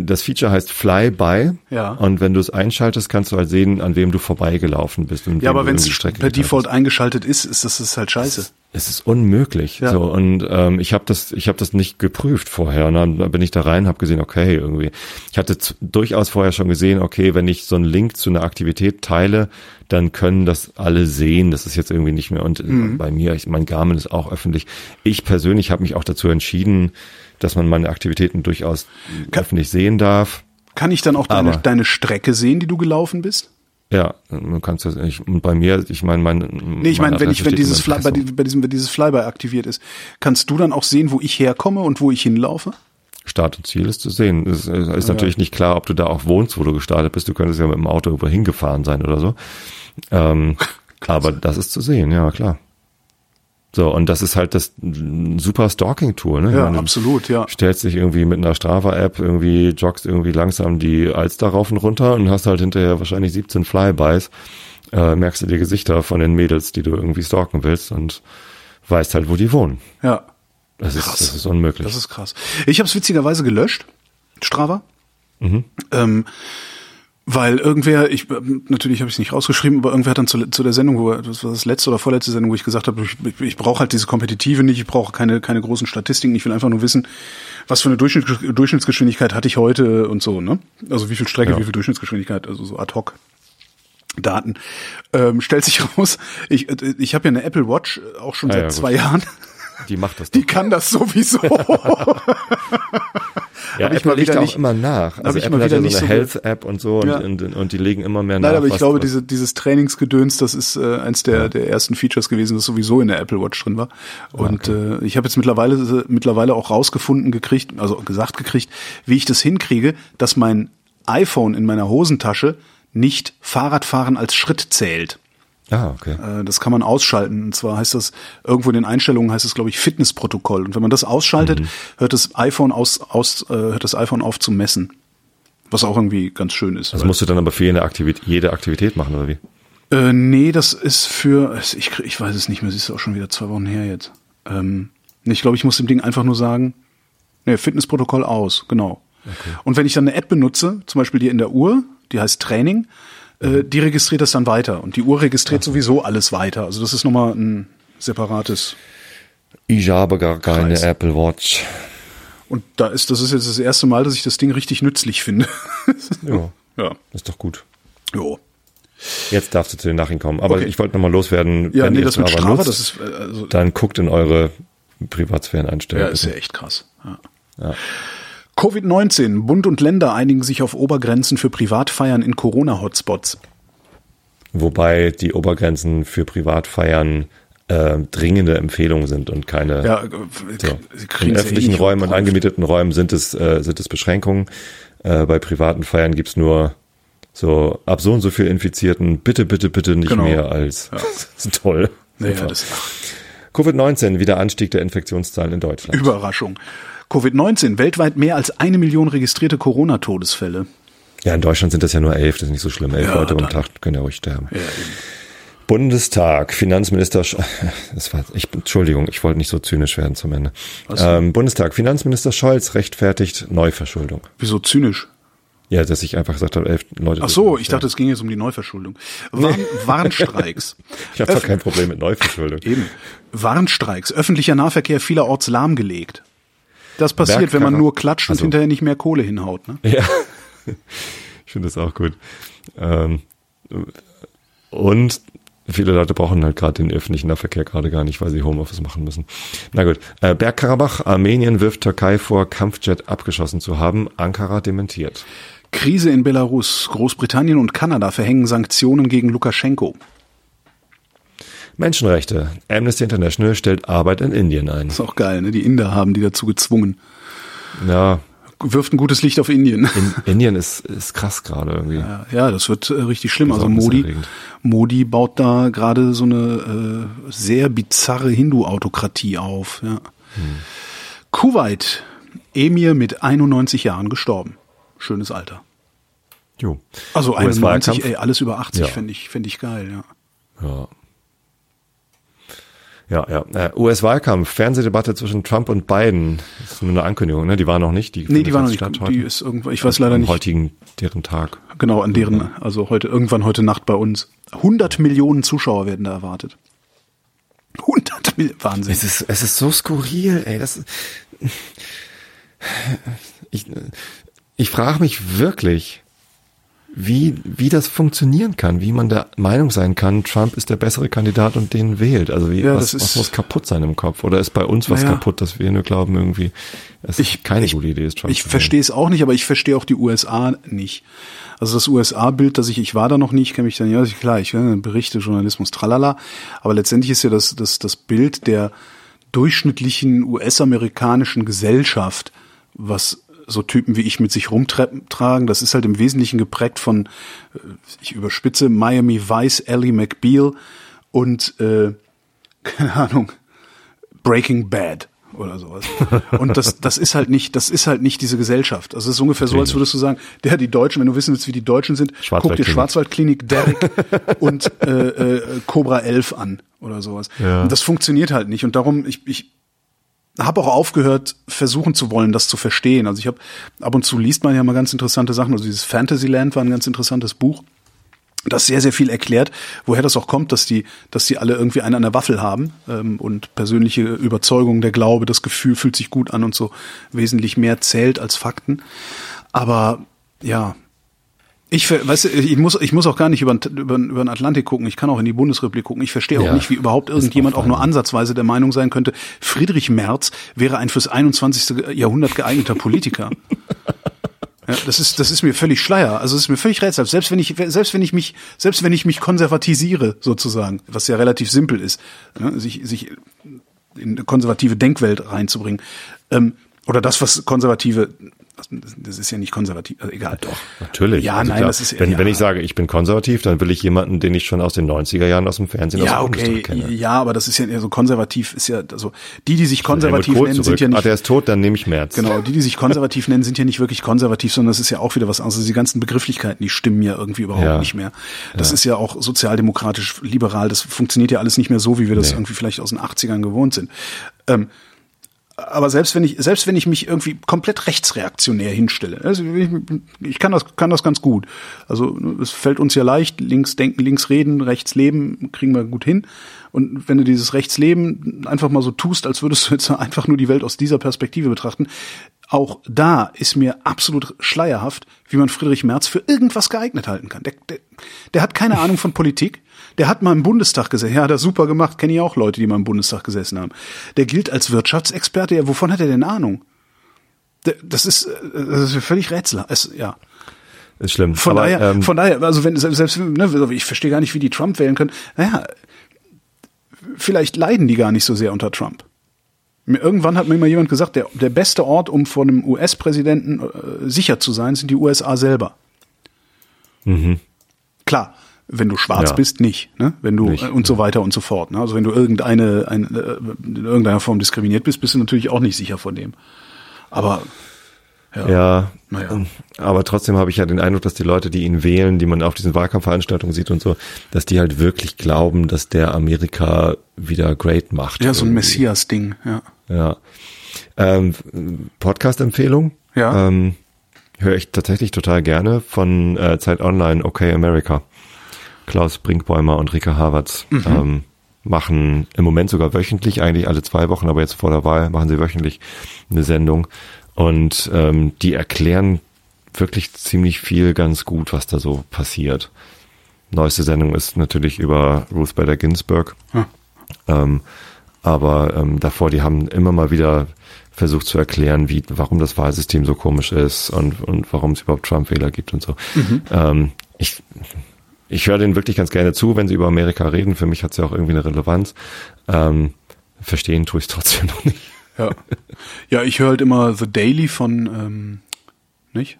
das Feature heißt Fly-by. Ja. Und wenn du es einschaltest, kannst du halt sehen, an wem du vorbeigelaufen bist. Und Ja, aber wenn es per Default hast. eingeschaltet ist, ist das ist halt scheiße. Es ist unmöglich. Ja. So und ähm, ich habe das, ich habe das nicht geprüft vorher. Und dann bin ich da rein, habe gesehen, okay, irgendwie. Ich hatte durchaus vorher schon gesehen, okay, wenn ich so einen Link zu einer Aktivität teile, dann können das alle sehen. Das ist jetzt irgendwie nicht mehr. Und äh, Mhm. bei mir, ich, mein Garmin ist auch öffentlich. Ich persönlich habe mich auch dazu entschieden, dass man meine Aktivitäten durchaus öffentlich sehen darf. Kann ich dann auch deine, deine Strecke sehen, die du gelaufen bist? Ja, man kann das. Ich, und bei mir, ich meine, mein. Nee, ich meine, wenn ich, wenn dieses Fly, bei, bei diesem, wenn dieses Flyby aktiviert ist, kannst du dann auch sehen, wo ich herkomme und wo ich hinlaufe? Start und Ziel ist zu sehen. Es ist, ist natürlich nicht klar, ob du da auch wohnst, wo du gestartet bist. Du könntest ja mit dem Auto irgendwo hingefahren sein oder so. Ähm, aber das ist zu sehen, ja klar. So, und das ist halt das ein super Stalking-Tool, ne? Ja, meine, absolut, ja. Stellst dich irgendwie mit einer Strava-App irgendwie, joggst irgendwie langsam die Alster rauf und runter und hast halt hinterher wahrscheinlich 17 Flybys, äh, merkst du die Gesichter von den Mädels, die du irgendwie stalken willst und weißt halt, wo die wohnen. Ja. Das ist, Krass. das ist unmöglich. Das ist krass. Ich habe es witzigerweise gelöscht, Strava. Mhm. Ähm, weil irgendwer, ich natürlich habe ich es nicht rausgeschrieben, aber irgendwer hat dann zu, zu der Sendung, wo das war das letzte oder vorletzte Sendung, wo ich gesagt habe, ich, ich, ich brauche halt diese Kompetitive nicht, ich brauche keine keine großen Statistiken, ich will einfach nur wissen, was für eine Durchschnitts Durchschnittsgeschwindigkeit hatte ich heute und so, ne? Also wie viel Strecke, Ja. wie viel Durchschnittsgeschwindigkeit, also so ad hoc. Daten. Ähm, stellt sich raus, ich, äh, ich habe ja eine Apple Watch äh, auch schon Ah, seit ja, zwei Jahren. Die macht das Die kann das sowieso. Ja, Hab ich Apple mal legt wieder auch nicht- immer nach. Also ich Apple mal hat wieder ja so eine so Health-App und so und, Ja. und, und die legen immer mehr nach. Nein, aber ich was- glaube, was- diese, dieses Trainingsgedöns, das ist äh, eins der, der ersten Features gewesen, das sowieso in der Apple Watch drin war. Und äh, ich habe jetzt mittlerweile mittlerweile auch rausgefunden gekriegt, also gesagt gekriegt, wie ich das hinkriege, dass mein iPhone in meiner Hosentasche nicht Fahrradfahren als Schritt zählt. Ah, okay. Äh, Das kann man ausschalten. Und zwar heißt das, irgendwo in den Einstellungen heißt es, glaube ich, Fitnessprotokoll. Und wenn man das ausschaltet, Mhm. hört das iPhone aus, aus äh, hört das iPhone auf zu messen. Was auch irgendwie ganz schön ist. Das weil- musst du dann aber für jede Aktivität, jede Aktivität machen, oder wie? Äh, nee, das ist für, ich, ich weiß es nicht mehr, siehst du auch schon wieder zwei Wochen her jetzt. Ähm, ich glaube, ich muss dem Ding einfach nur sagen, nee, Fitnessprotokoll aus, genau. Und wenn ich dann eine App benutze, zum Beispiel die in der Uhr, die heißt Training, äh, die registriert das dann weiter. Und die Uhr registriert sowieso alles weiter. Also das ist nochmal ein separates. Ich habe gar keine Kreis. Apple Watch. Und da ist, das ist jetzt das erste Mal, dass ich das Ding richtig nützlich finde. Ja, ja. ist doch gut. Jo. Jetzt darfst du zu den Nachrichten kommen. Aber Okay. ich wollte nochmal loswerden, Ja, wenn nee, ihr das mit Strava nutzt, das ist, äh, also, dann guckt in eure Privatsphären ja, einstellen. ist ja echt krass. Ja. Ja. Covid-19. Bund und Länder einigen sich auf Obergrenzen für Privatfeiern in Corona-Hotspots. Wobei die Obergrenzen für Privatfeiern äh, dringende Empfehlungen sind und keine Ja, äh, So. In ja eh öffentlichen nicht Räumen und angemieteten Räumen sind es, äh, sind es Beschränkungen. Äh, bei privaten Feiern gibt's nur so ab so und so viel Infizierten, bitte, bitte, bitte nicht Genau. mehr als. Das ist toll. Naja, Super. das Covid-19, wieder Anstieg der Infektionszahlen in Deutschland. Überraschung. Covid-19, weltweit mehr als eine Million registrierte Corona-Todesfälle. Ja, in Deutschland sind das ja nur elf, das ist nicht so schlimm. Elf Ja, Leute am Tag können ja ruhig sterben. Ja. Bundestag, Finanzminister, Sch das war, ich, Entschuldigung, ich wollte nicht so zynisch werden zum Ende. Ähm, Bundestag, Finanzminister Scholz rechtfertigt Neuverschuldung. Wieso zynisch? Ja, dass ich einfach gesagt habe, elf Leute. Ach so, ich dachte, es ging jetzt um die Neuverschuldung. Warn, Warnstreiks. ich habe doch kein Problem mit Neuverschuldung. Eben. Warnstreiks. Öffentlicher Nahverkehr vielerorts lahmgelegt. Das passiert, wenn man nur klatscht und Also- hinterher nicht mehr Kohle hinhaut. Ne? Ja, ich finde das auch gut. Ähm, und viele Leute brauchen halt gerade den öffentlichen Nahverkehr gerade gar nicht, weil sie Homeoffice machen müssen. Na gut, äh, Bergkarabach, Armenien wirft Türkei vor, Kampfjet abgeschossen zu haben. Ankara dementiert. Krise in Belarus. Großbritannien und Kanada verhängen Sanktionen gegen Lukaschenko. Menschenrechte. Amnesty International stellt Arbeit in Indien ein. Ist auch geil, ne? Die Inder haben die dazu gezwungen. Ja, Wirft ein gutes Licht auf Indien. in, Indien ist, ist krass gerade irgendwie. Ja, ja, das wird äh, richtig schlimm. Also Modi. Modi baut da gerade so eine äh, sehr bizarre Hindu-Autokratie auf. Ja. Kuwait, Emir mit 91 Jahren gestorben. Schönes Alter. Jo. Also 91, US-Wahlkampf. ey, alles über 80 Ja. fände ich, fänd ich geil, ja. Ja. Ja, ja. Äh, US-Wahlkampf, Fernsehdebatte zwischen Trump und Biden. Das ist nur eine Ankündigung, ne? Die war noch nicht. Die Nee, die war noch nicht. statt heute. Die ist irgendwann, ich weiß leider Am nicht heutigen, deren Tag. genau an deren, also heute, irgendwann heute Nacht bei uns. 100 Millionen Zuschauer werden da erwartet. 100 Millionen, Wahnsinn. Es ist, es ist so skurril, ey. Das, ich, ich frage mich wirklich, wie, wie das funktionieren kann, wie man der Meinung sein kann, Trump ist der bessere Kandidat und den wählt. Also wie, Ja, was, das was ist- muss kaputt sein im Kopf? Oder ist bei uns was Naja. kaputt, dass wir nur glauben, irgendwie, es ist keine ich, gute Idee ist, Trump Ich verstehe es auch nicht, aber ich verstehe auch die USA nicht. Also das USA-Bild, das ich, ich war da noch nie, ich kenne mich dann, ja, klar, ich äh, Berichte, Journalismus, tralala, aber letztendlich ist ja das, das, das Bild der durchschnittlichen US-amerikanischen Gesellschaft, was so Typen wie ich mit sich rumtragen, das ist halt im Wesentlichen geprägt von, äh, ich überspitze, Miami Vice, Ellie McBeal und, äh, keine Ahnung, Breaking Bad oder sowas. Und das, das ist halt nicht, das ist halt nicht diese Gesellschaft. Also es ist ungefähr so, als würdest du sagen, der die Deutschen, wenn du wissen willst, wie die Deutschen sind, guck dir Schwarzwaldklinik. Schwarzwaldklinik, Derrick und äh, äh, Cobra 11 an oder sowas. Ja. Und das funktioniert halt nicht. Und darum, ich, ich habe auch aufgehört, versuchen zu wollen, das zu verstehen. Also ich habe ab und zu liest man ja mal ganz interessante Sachen. Also dieses Fantasyland war ein ganz interessantes Buch das sehr, sehr viel erklärt, woher das auch kommt, dass die, dass die alle irgendwie einen an der Waffel haben ähm, und persönliche Überzeugung, der Glaube, das Gefühl fühlt sich gut an und so wesentlich mehr zählt als Fakten. Aber ja, ich, weißt du, ich muss, ich muss auch gar nicht über, den- über, über den Atlantik gucken. Ich kann auch in die Bundesrepublik gucken. Ich verstehe auch Ja, nicht, wie überhaupt irgendjemand auch auch nur ansatzweise der Meinung sein könnte, Friedrich Merz wäre ein fürs 21. Jahrhundert geeigneter Politiker. Ja, das ist, das ist mir völlig Schleier. Also es ist mir völlig rätselhaft. Selbst wenn ich, selbst wenn ich mich, selbst wenn ich mich konservatisiere, sozusagen, was ja relativ simpel ist, ne, sich, sich in eine konservative Denkwelt reinzubringen, ähm, oder das, was konservative, das, ist ja nicht konservativ, also egal. Doch. Natürlich. Ja, Also nein, klar, das ist wenn, ja, wenn ich sage, ich bin konservativ, dann will ich jemanden, den ich schon aus den 90er Jahren aus dem Fernsehen ja, aus dem okay, kenne. ja, aber das ist ja eher so konservativ, ist ja, also die, die sich konservativ nennen, zurück. sind ja Ah, nicht der ist tot, dann nehme ich März. Genau, die, die sich konservativ nennen, sind ja nicht wirklich konservativ, sondern das ist ja auch wieder was anderes. Die ganzen Begrifflichkeiten, die stimmen ja irgendwie überhaupt Ja. nicht mehr. Das ist ja auch sozialdemokratisch, liberal, das funktioniert ja alles nicht mehr so, wie wir das Nee. irgendwie vielleicht aus den 80ern gewohnt sind. Ähm, aber selbst wenn ich, selbst wenn ich mich irgendwie komplett rechtsreaktionär hinstelle, also ich, ich kann das, kann das ganz gut. Also es fällt uns ja leicht, links denken, links reden, rechts leben, kriegen wir gut hin. Und wenn du dieses Rechtsleben einfach mal so tust, als würdest du jetzt einfach nur die Welt aus dieser Perspektive betrachten, auch da ist mir absolut schleierhaft, wie man Friedrich Merz für irgendwas geeignet halten kann. Der, der, der hat keine Ahnung von Politik. Der hat mal im Bundestag gesessen. Ja, hat er super gemacht. Kenne ich auch Leute, die mal im Bundestag gesessen haben. Der gilt als Wirtschaftsexperte. Ja, wovon hat er denn Ahnung? Das ist, äh, das ist völlig rätsel. Es, ja. Ist schlimm. Von Aber, daher, ähm, von daher, also wenn selbst, ne, ich verstehe gar nicht, wie die Trump wählen können. Naja, vielleicht leiden die gar nicht so sehr unter Trump. Irgendwann hat mir mal jemand gesagt, der, der beste Ort, um vor einem US-Präsidenten äh, sicher zu sein, sind die USA selber. Klar, wenn du schwarz Ja. bist, nicht. Ne? Wenn du Nicht, äh, und so weiter und so fort. Ne? Also wenn du irgendeine ein, äh, in irgendeiner Form diskriminiert bist, bist du natürlich auch nicht sicher vor dem. Aber Ja. ja. Naja. Aber trotzdem habe ich ja den Eindruck, dass die Leute, die ihn wählen, die man auf diesen Wahlkampfveranstaltungen sieht und so, dass die halt wirklich glauben, dass der Amerika wieder great macht. ja, so ein. Messias-Ding, ja. Ja. Ähm, Podcast-Empfehlung. Ja. Ähm, höre ich tatsächlich total gerne von äh, Zeit Online, Okay America. Klaus Brinkbäumer und Rika Havertz Mhm. ähm, machen im Moment sogar wöchentlich, eigentlich alle zwei Wochen, aber jetzt vor der Wahl machen sie wöchentlich eine Sendung. Und ähm, die erklären wirklich ziemlich viel ganz gut, was da so passiert. Neueste Sendung ist natürlich über Ruth Bader Ginsburg. Hm. Ähm, aber ähm, davor, die haben immer mal wieder versucht zu erklären, wie, warum das Wahlsystem so komisch ist und, und warum es überhaupt Trump-Wähler gibt und so. Ähm, ich ich höre denen wirklich ganz gerne zu, wenn sie über Amerika reden. Für mich hat es ja auch irgendwie eine Relevanz. Ähm, verstehen tue ich es trotzdem noch nicht. Ja, ja ich höre halt immer The Daily von, ähm, nicht?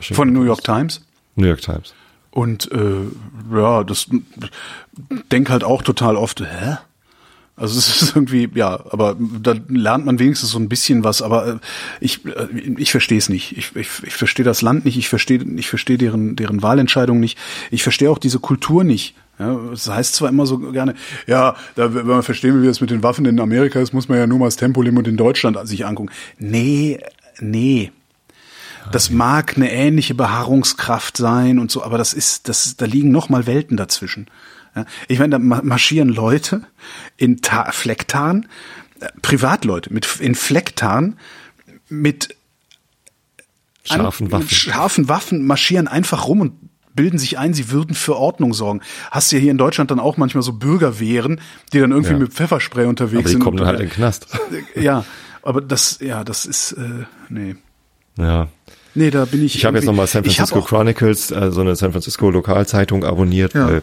Von New York Times. New York Times. Und äh, ja, das denk halt auch total oft, hä? Also es ist irgendwie, ja, aber da lernt man wenigstens so ein bisschen was, aber äh, ich, äh, ich verstehe es nicht. Ich, ich, ich verstehe das Land nicht, ich verstehe ich verstehe deren, deren Wahlentscheidung nicht. Ich verstehe auch diese Kultur nicht. Ja, das heißt zwar immer so gerne, ja, da, wenn man verstehen will, wie das mit den Waffen in Amerika ist, muss man ja nur mal das Tempolimit in Deutschland sich angucken. Nee, nee. Das mag eine ähnliche Beharrungskraft sein und so, aber das ist, das, da liegen noch mal Welten dazwischen. Ich meine, da ma- marschieren Leute in Ta Flecktarn, äh, Privatleute mit in Flecktarn mit Scharfen Waffen. Scharfen Waffen marschieren einfach rum und bilden sich ein, sie würden für Ordnung sorgen. Hast ja hier in Deutschland dann auch manchmal so Bürgerwehren, die dann irgendwie Ja. mit Pfefferspray unterwegs Aber die sind. kommen und, dann halt in den Knast. Ja, aber das, ja, das ist, äh, nee. Ja. Nee, da bin ich. Ich habe jetzt nochmal San Francisco Chronicles, äh, so eine San Francisco Lokalzeitung abonniert, Ja. weil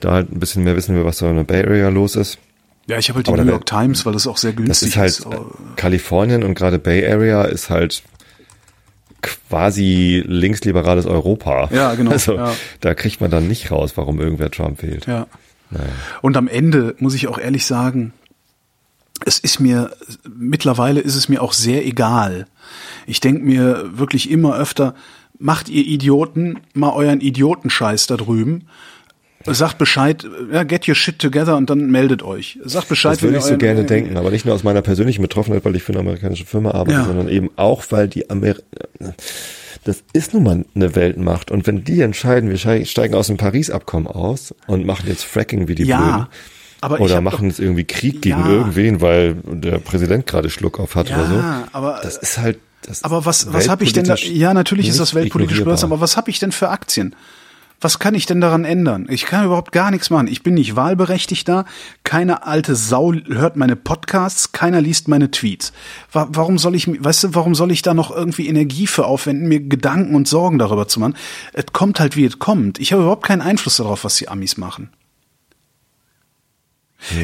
da halt ein bisschen mehr wissen wir, was da in der Bay Area los ist. Ja, ich habe halt die Aber New York Times, weil das auch sehr Das günstig ist halt aber- äh, Kalifornien und gerade Bay Area ist halt quasi linksliberales Europa. Ja, genau, Also ja. da kriegt man dann nicht raus, warum irgendwer Trump wählt. Ja. Und am Ende muss ich auch ehrlich sagen, es ist mir, mittlerweile ist es mir auch sehr egal. Ich denke mir wirklich immer öfter, macht ihr Idioten mal euren Idiotenscheiß da drüben. Sagt Bescheid, ja, get your shit together und dann meldet euch. Sagt Bescheid, Das würde ich so gerne denken, aber nicht nur aus meiner persönlichen Betroffenheit, weil ich für eine amerikanische Firma arbeite, Ja. sondern eben auch, weil die Amer das ist nun mal eine Weltmacht. Und wenn die entscheiden, wir steigen aus dem Paris-Abkommen aus und machen jetzt Fracking wie die Ja, Blöden, aber oder machen jetzt irgendwie Krieg gegen Ja. irgendwen, weil der Präsident gerade Schluck auf hat Ja, oder so. aber- das ist halt das Aber was, was habe ich denn da? Ja, natürlich ist das weltpolitisch böse, aber was habe ich denn für Aktien? Was kann ich denn daran ändern? Ich kann überhaupt gar nichts machen. Ich bin nicht wahlberechtigt da. Keine alte Sau hört meine Podcasts. Keiner liest meine Tweets. Wa- Warum soll ich, weißt du, warum soll ich da noch irgendwie Energie für aufwenden, mir Gedanken und Sorgen darüber zu machen? Es kommt halt, wie es kommt. Ich habe überhaupt keinen Einfluss darauf, was die Amis machen.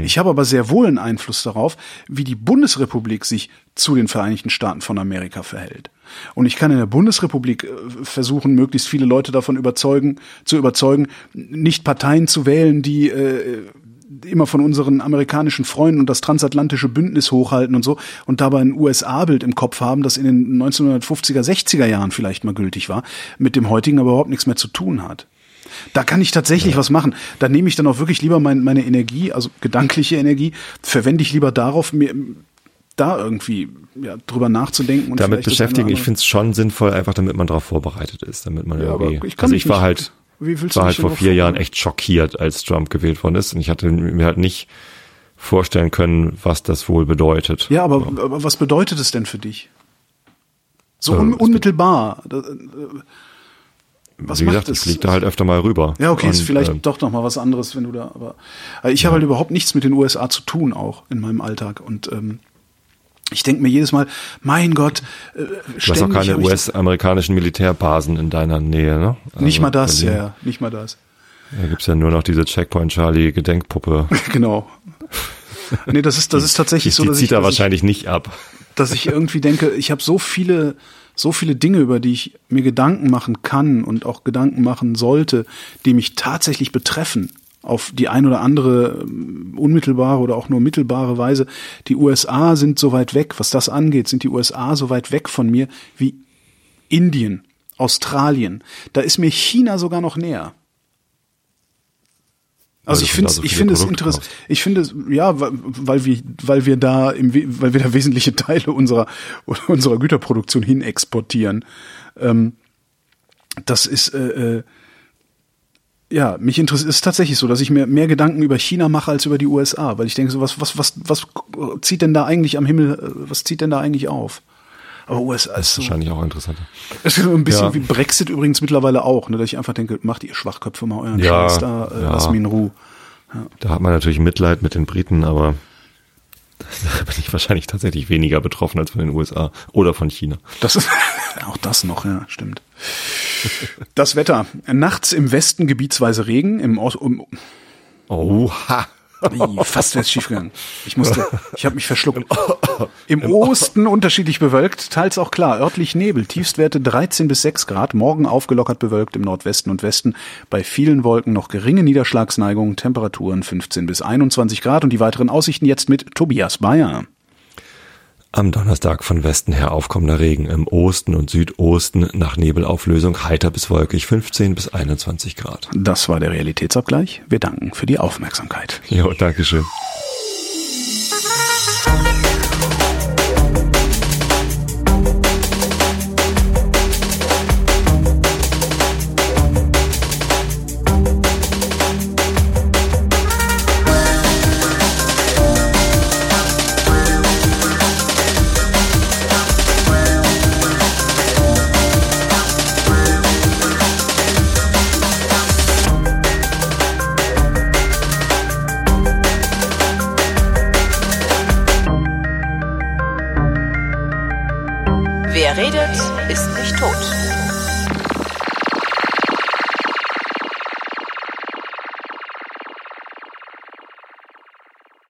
Ich habe aber sehr wohl einen Einfluss darauf, wie die Bundesrepublik sich zu den Vereinigten Staaten von Amerika verhält. Und ich kann in der Bundesrepublik äh, versuchen, möglichst viele Leute davon überzeugen, zu überzeugen, nicht Parteien zu wählen, die äh, immer von unseren amerikanischen Freunden und das transatlantische Bündnis hochhalten und so und dabei ein USA-Bild im Kopf haben, das in den 1950er, 60er Jahren vielleicht mal gültig war, mit dem heutigen aber überhaupt nichts mehr zu tun hat. Da kann ich tatsächlich was machen. Da nehme ich dann auch wirklich lieber mein, meine Energie, also gedankliche Energie, verwende ich lieber darauf, mir da irgendwie ja, drüber nachzudenken. Und damit beschäftigen. Ich finde es schon sinnvoll, einfach damit man darauf vorbereitet ist, damit man Ja, irgendwie. ich kann also ich war halt, war halt vor vier Jahren echt schockiert, als Trump gewählt worden ist, und ich hatte mir halt nicht vorstellen können, was das wohl bedeutet. Ja, aber, aber was bedeutet es denn für dich? So Äh, un unmittelbar. Da- äh, was Wie macht gesagt, es? ich fliege da halt öfter mal rüber. Ja, okay, ist Und, vielleicht ähm, doch noch mal was anderes, wenn du da, aber also ich habe halt überhaupt nichts mit den USA zu tun, auch in meinem Alltag. Und ähm, ich denke mir jedes Mal, mein Gott, äh, Du hast auch keine US-amerikanischen Militärbasen in deiner Nähe, ne? Nicht Also mal das, ja, ja, nicht mal das. Da gibt's ja nur noch diese Checkpoint Charlie Gedenkpuppe. genau. Nee, das ist, das ist Die, tatsächlich so, die dass zieht ich, er dass ich, wahrscheinlich nicht ab. dass ich irgendwie denke, ich habe so viele, so viele Dinge, über die ich mir Gedanken machen kann und auch Gedanken machen sollte, die mich tatsächlich betreffen. auf die ein oder andere ähm, unmittelbare oder auch nur mittelbare Weise. Die USA sind so weit weg, was das angeht, sind die USA so weit weg von mir wie Indien, Australien. Da ist mir China sogar noch näher. Also ich finde, so ich finde es interessant. Ich finde, ja, weil, weil wir, weil wir da im, weil wir da wesentliche Teile unserer unserer Güterproduktion hin exportieren. Ähm, das ist äh, äh, ja, mich interessiert es ist tatsächlich so, dass ich mir mehr Gedanken über China mache als über die USA, weil ich denke so, was, was, was, was zieht denn da eigentlich am Himmel, äh, was zieht denn da eigentlich auf? Aber USA ist, ist so, wahrscheinlich auch interessanter. Es ist so ein bisschen ja. wie Brexit übrigens mittlerweile auch, ne, dass ich einfach denke, macht ihr Schwachköpfe mal euren ja, Scheiß da, äh, ja. lass mich in Ruhe. Ja. Da hat man natürlich Mitleid mit den Briten, aber da bin ich wahrscheinlich tatsächlich weniger betroffen als von den USA oder von China. Das ist auch das noch, ja, stimmt. Das Wetter. Nachts im Westen gebietsweise Regen, im Ost. Um, Oha. Fast wäre es schiefgegangen. Ich musste, ich habe mich verschluckt. Im Osten unterschiedlich bewölkt, teils auch klar. Örtlich Nebel, Tiefstwerte 13 bis 6 Grad. Morgen aufgelockert bewölkt im Nordwesten und Westen. Bei vielen Wolken noch geringe Niederschlagsneigung, Temperaturen 15 bis 21 Grad. Und die weiteren Aussichten jetzt mit Tobias Bayer. Am Donnerstag von Westen her aufkommender Regen im Osten und Südosten nach Nebelauflösung heiter bis wolkig 15 bis 21 Grad. Das war der Realitätsabgleich. Wir danken für die Aufmerksamkeit. Jo, Dankeschön. Wer